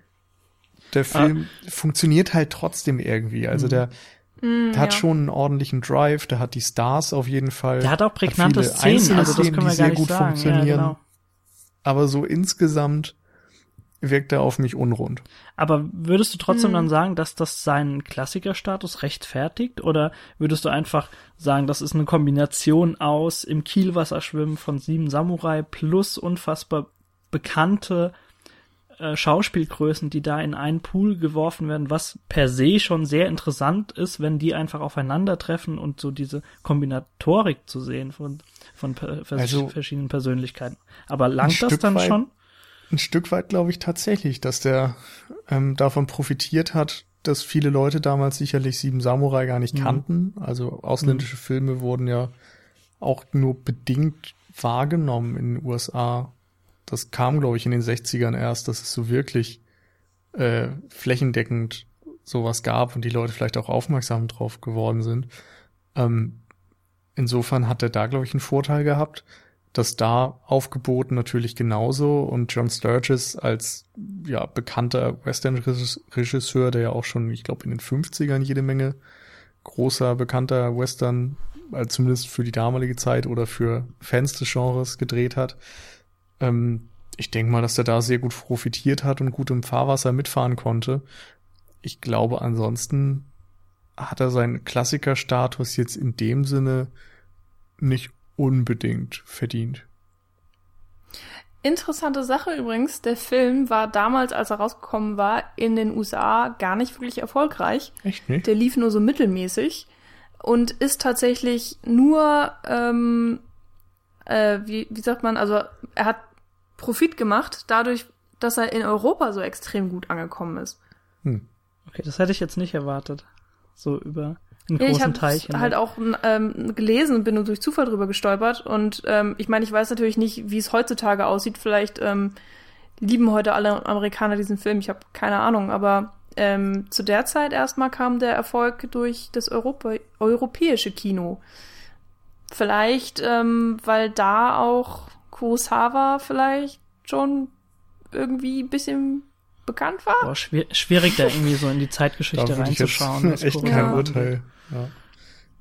Der Film funktioniert halt trotzdem irgendwie. Also Mhm. der, Mm, der hat ja. schon einen ordentlichen Drive, der hat die Stars auf jeden Fall. Der hat auch prägnante viele Szenen, einzelne also das Szenen, können die wir sehr gar nicht gut sagen. Ja, funktionieren. genau. Aber so insgesamt wirkt er auf mich unrund. Aber würdest du trotzdem Hm. dann sagen, dass das seinen Klassikerstatus rechtfertigt? Oder würdest du einfach sagen, das ist eine Kombination aus im Kielwasser schwimmen von sieben Samurai plus unfassbar bekannte äh, Schauspielgrößen, die da in einen Pool geworfen werden, was per se schon sehr interessant ist, wenn die einfach aufeinandertreffen und so diese Kombinatorik zu sehen von, von per, vers Also, verschiedenen Persönlichkeiten. Aber langt das Stück dann weit- schon? Ein Stück weit glaube ich tatsächlich, dass der ähm, davon profitiert hat, dass viele Leute damals sicherlich Sieben Samurai gar nicht Mhm. kannten. Also ausländische Filme wurden ja auch nur bedingt wahrgenommen in den USA. Das kam, glaube ich, in den 60ern erst, dass es so wirklich äh, flächendeckend sowas gab und die Leute vielleicht auch aufmerksam drauf geworden sind. Ähm, insofern hat er da, glaube ich, einen Vorteil gehabt. Das da Aufgeboten natürlich genauso und John Sturges als ja bekannter Western-Regisseur, der ja auch schon, ich glaube, in den 50ern jede Menge großer, bekannter Western, also zumindest für die damalige Zeit oder für Fans des Genres gedreht hat. Ähm, ich denke mal, dass er da sehr gut profitiert hat und gut im Fahrwasser mitfahren konnte. Ich glaube, ansonsten hat er seinen Klassikerstatus jetzt in dem Sinne nicht unbedingt verdient. Interessante Sache übrigens, der Film war damals, als er rausgekommen war, in den USA gar nicht wirklich erfolgreich. Echt nicht? Der lief nur so mittelmäßig und ist tatsächlich nur, ähm, äh, wie, wie sagt man, also er hat Profit gemacht dadurch, dass er in Europa so extrem gut angekommen ist. Hm. Okay, das hätte ich jetzt nicht erwartet. So über einen Ja, ich großen habe Teich. hinweg. halt auch ähm, gelesen und bin nur durch Zufall drüber gestolpert. Und ähm, ich meine, ich weiß natürlich nicht, wie es heutzutage aussieht. Vielleicht ähm, lieben heute alle Amerikaner diesen Film. Ich habe keine Ahnung. Aber ähm, zu der Zeit erstmal kam der Erfolg durch das Europa europäische Kino. Vielleicht, ähm, weil da auch Kurosawa vielleicht schon irgendwie ein bisschen bekannt war. Boah, schwierig da irgendwie so in die Zeitgeschichte ich reinzuschauen. echt kein Ja. Urteil. Ja.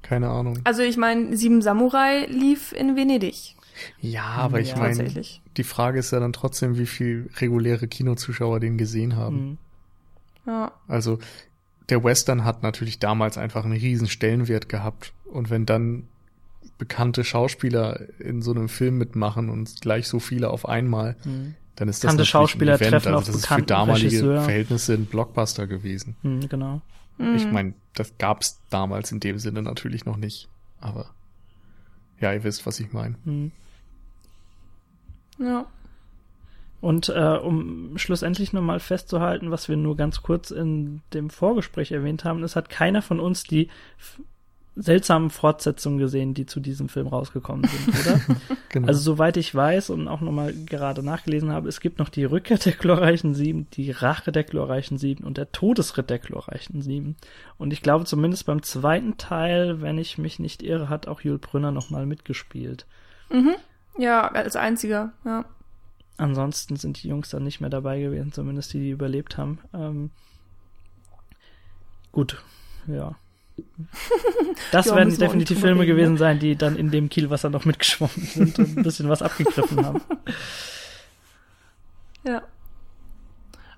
Keine Ahnung. Also ich meine, Sieben Samurai lief in Venedig. Ja, aber ich Ja, meine, tatsächlich. die Frage ist ja dann trotzdem, wie viel reguläre Kinozuschauer den gesehen haben. Mhm. Ja. Also der Western hat natürlich damals einfach einen riesen Stellenwert gehabt. Und wenn dann bekannte Schauspieler in so einem Film mitmachen und gleich so viele auf einmal, Mhm. dann ist das Bekannte natürlich Schauspieler ein Event. treffen also auf das ist für damalige Regisseur. Verhältnisse ein Blockbuster gewesen. Mhm, genau. Ich Mhm. meine, das gab's damals in dem Sinne natürlich noch nicht. Aber ja, ihr wisst, was ich meine. Mhm. Ja. Und äh, um schlussendlich nochmal festzuhalten, was wir nur ganz kurz in dem Vorgespräch erwähnt haben, es hat keiner von uns die seltsamen Fortsetzungen gesehen, die zu diesem Film rausgekommen sind, oder? Genau. Also soweit ich weiß und auch nochmal gerade nachgelesen habe, es gibt noch die Rückkehr der glorreichen Sieben, die Rache der glorreichen Sieben und der Todesritt der glorreichen Sieben. Und ich glaube zumindest beim zweiten Teil, wenn ich mich nicht irre, hat auch Jules Brünner nochmal mitgespielt. Mhm. Ja, als einziger, ja. Ansonsten sind die Jungs dann nicht mehr dabei gewesen, zumindest die, die überlebt haben. Ähm, gut, ja. Das Ja, werden definitiv Filme reden, gewesen ne? sein, die dann in dem Kielwasser noch mitgeschwommen sind und ein bisschen was abgegriffen haben. Ja.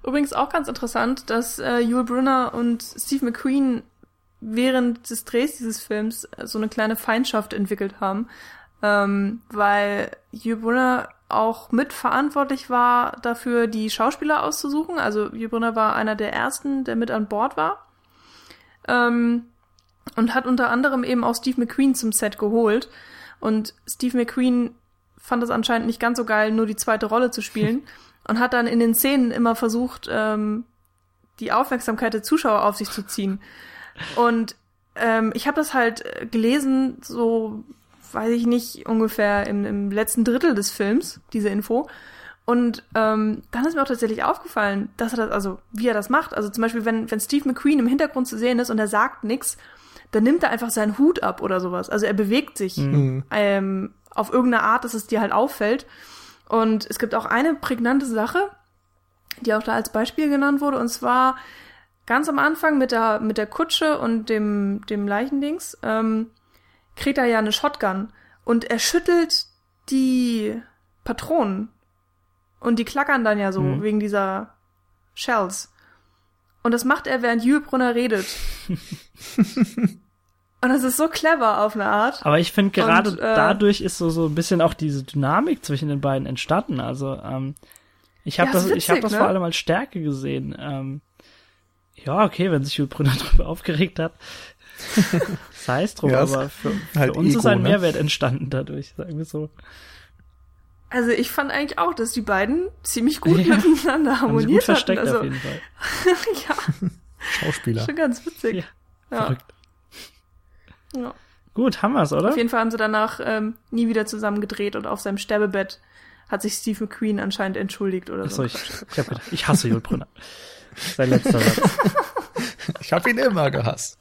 Übrigens auch ganz interessant, dass äh, Yul Brynner und Steve McQueen während des Drehs dieses Films äh, so eine kleine Feindschaft entwickelt haben. ähm, weil Hugh Brunner auch mitverantwortlich war dafür, die Schauspieler auszusuchen. Also Hugh Brunner war einer der ersten, der mit an Bord war. Ähm, und hat unter anderem eben auch Steve McQueen zum Set geholt. Und Steve McQueen fand es anscheinend nicht ganz so geil, nur die zweite Rolle zu spielen und hat dann in den Szenen immer versucht, ähm, die Aufmerksamkeit der Zuschauer auf sich zu ziehen. Und ähm, ich habe das halt gelesen, so weiß ich nicht, ungefähr im, im letzten Drittel des Films, diese Info. Und ähm, dann ist mir auch tatsächlich aufgefallen, dass er das, also wie er das macht. Also zum Beispiel, wenn, wenn Steve McQueen im Hintergrund zu sehen ist und er sagt nichts, dann nimmt er einfach seinen Hut ab oder sowas. Also er bewegt sich Mhm. ähm, auf irgendeine Art, dass es dir halt auffällt. Und es gibt auch eine prägnante Sache, die auch da als Beispiel genannt wurde, und zwar ganz am Anfang mit der, mit der Kutsche und dem, dem Leichendings, ähm, kriegt er ja eine Shotgun und er schüttelt die Patronen und die klackern dann ja so Mhm. wegen dieser Shells. Und das macht er, während Jülbrunner redet. und das ist so clever auf eine Art. Aber ich finde gerade Und, äh, dadurch ist so, so ein bisschen auch diese Dynamik zwischen den beiden entstanden. Also, ähm, ich habe Ja, das, ist ich habe witzig, das ne? vor allem als Stärke gesehen. Ähm, ja, okay, wenn sich Jules Brünner darüber aufgeregt hat. Sei es drum, Ja, ist aber für, für halt uns ist Ego, ein ne? Mehrwert entstanden dadurch, sagen wir so. Also ich fand eigentlich auch, dass die beiden ziemlich gut Ja. miteinander Haben sie gut harmoniert hatten. versteckt Also, auf jeden Fall. ja, Schauspieler. schon ganz witzig. Ja, Ja. Verrückt. Ja. Gut, haben wir's, oder? Auf jeden Fall haben sie danach ähm, nie wieder zusammen gedreht und auf seinem Sterbebett hat sich Steve McQueen anscheinend entschuldigt oder Achso, so. ich, ich hab gedacht, ich hasse Jules Brünner. Sein letzter Satz. Ich habe ihn immer gehasst.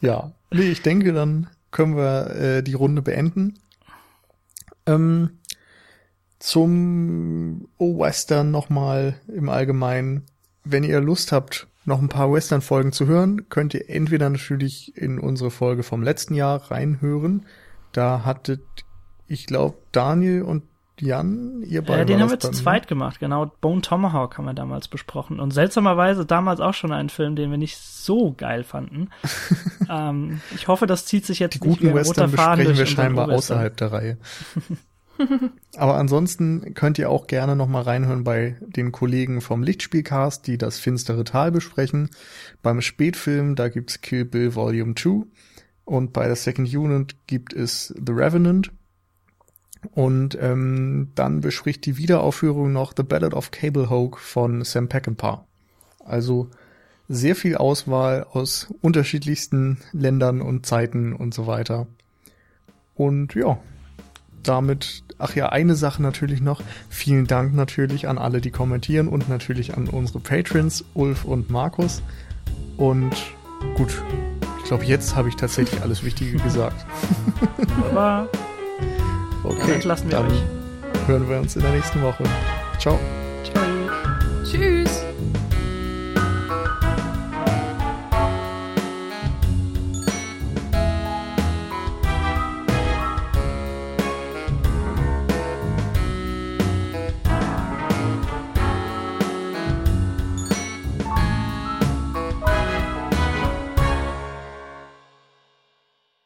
ja, nee, ich denke, dann können wir äh, die Runde beenden. Ähm, zum O-Western nochmal im Allgemeinen. Wenn ihr Lust habt, noch ein paar Western-Folgen zu hören, könnt ihr entweder natürlich in unsere Folge vom letzten Jahr reinhören. Da hattet, ich glaube, Daniel und Jan, ihr beide. Äh, den haben wir zu ne? zweit gemacht, genau. Bone Tomahawk haben wir damals besprochen. Und seltsamerweise damals auch schon einen Film, den wir nicht so geil fanden. ähm, ich hoffe, das zieht sich jetzt Die nicht guten ein roter Western Faden besprechen durch wir scheinbar außerhalb der Reihe. Aber ansonsten könnt ihr auch gerne noch mal reinhören bei den Kollegen vom Lichtspielcast, die das finstere Tal besprechen. Beim Spätfilm, da gibt's Kill Bill Volume 2. Und bei der Second Unit gibt es The Revenant. Und ähm, dann bespricht die Wiederaufführung noch The Ballad of Cable Hogue von Sam Peckinpah. Also sehr viel Auswahl aus unterschiedlichsten Ländern und Zeiten und so weiter. Und ja, damit, ach ja, eine Sache natürlich noch. Vielen Dank natürlich an alle, die kommentieren und natürlich an unsere Patrons, Ulf und Markus. Und gut, ich glaube, jetzt habe ich tatsächlich alles Wichtige gesagt. Aber Okay, wir dann hören wir uns in der nächsten Woche. Ciao.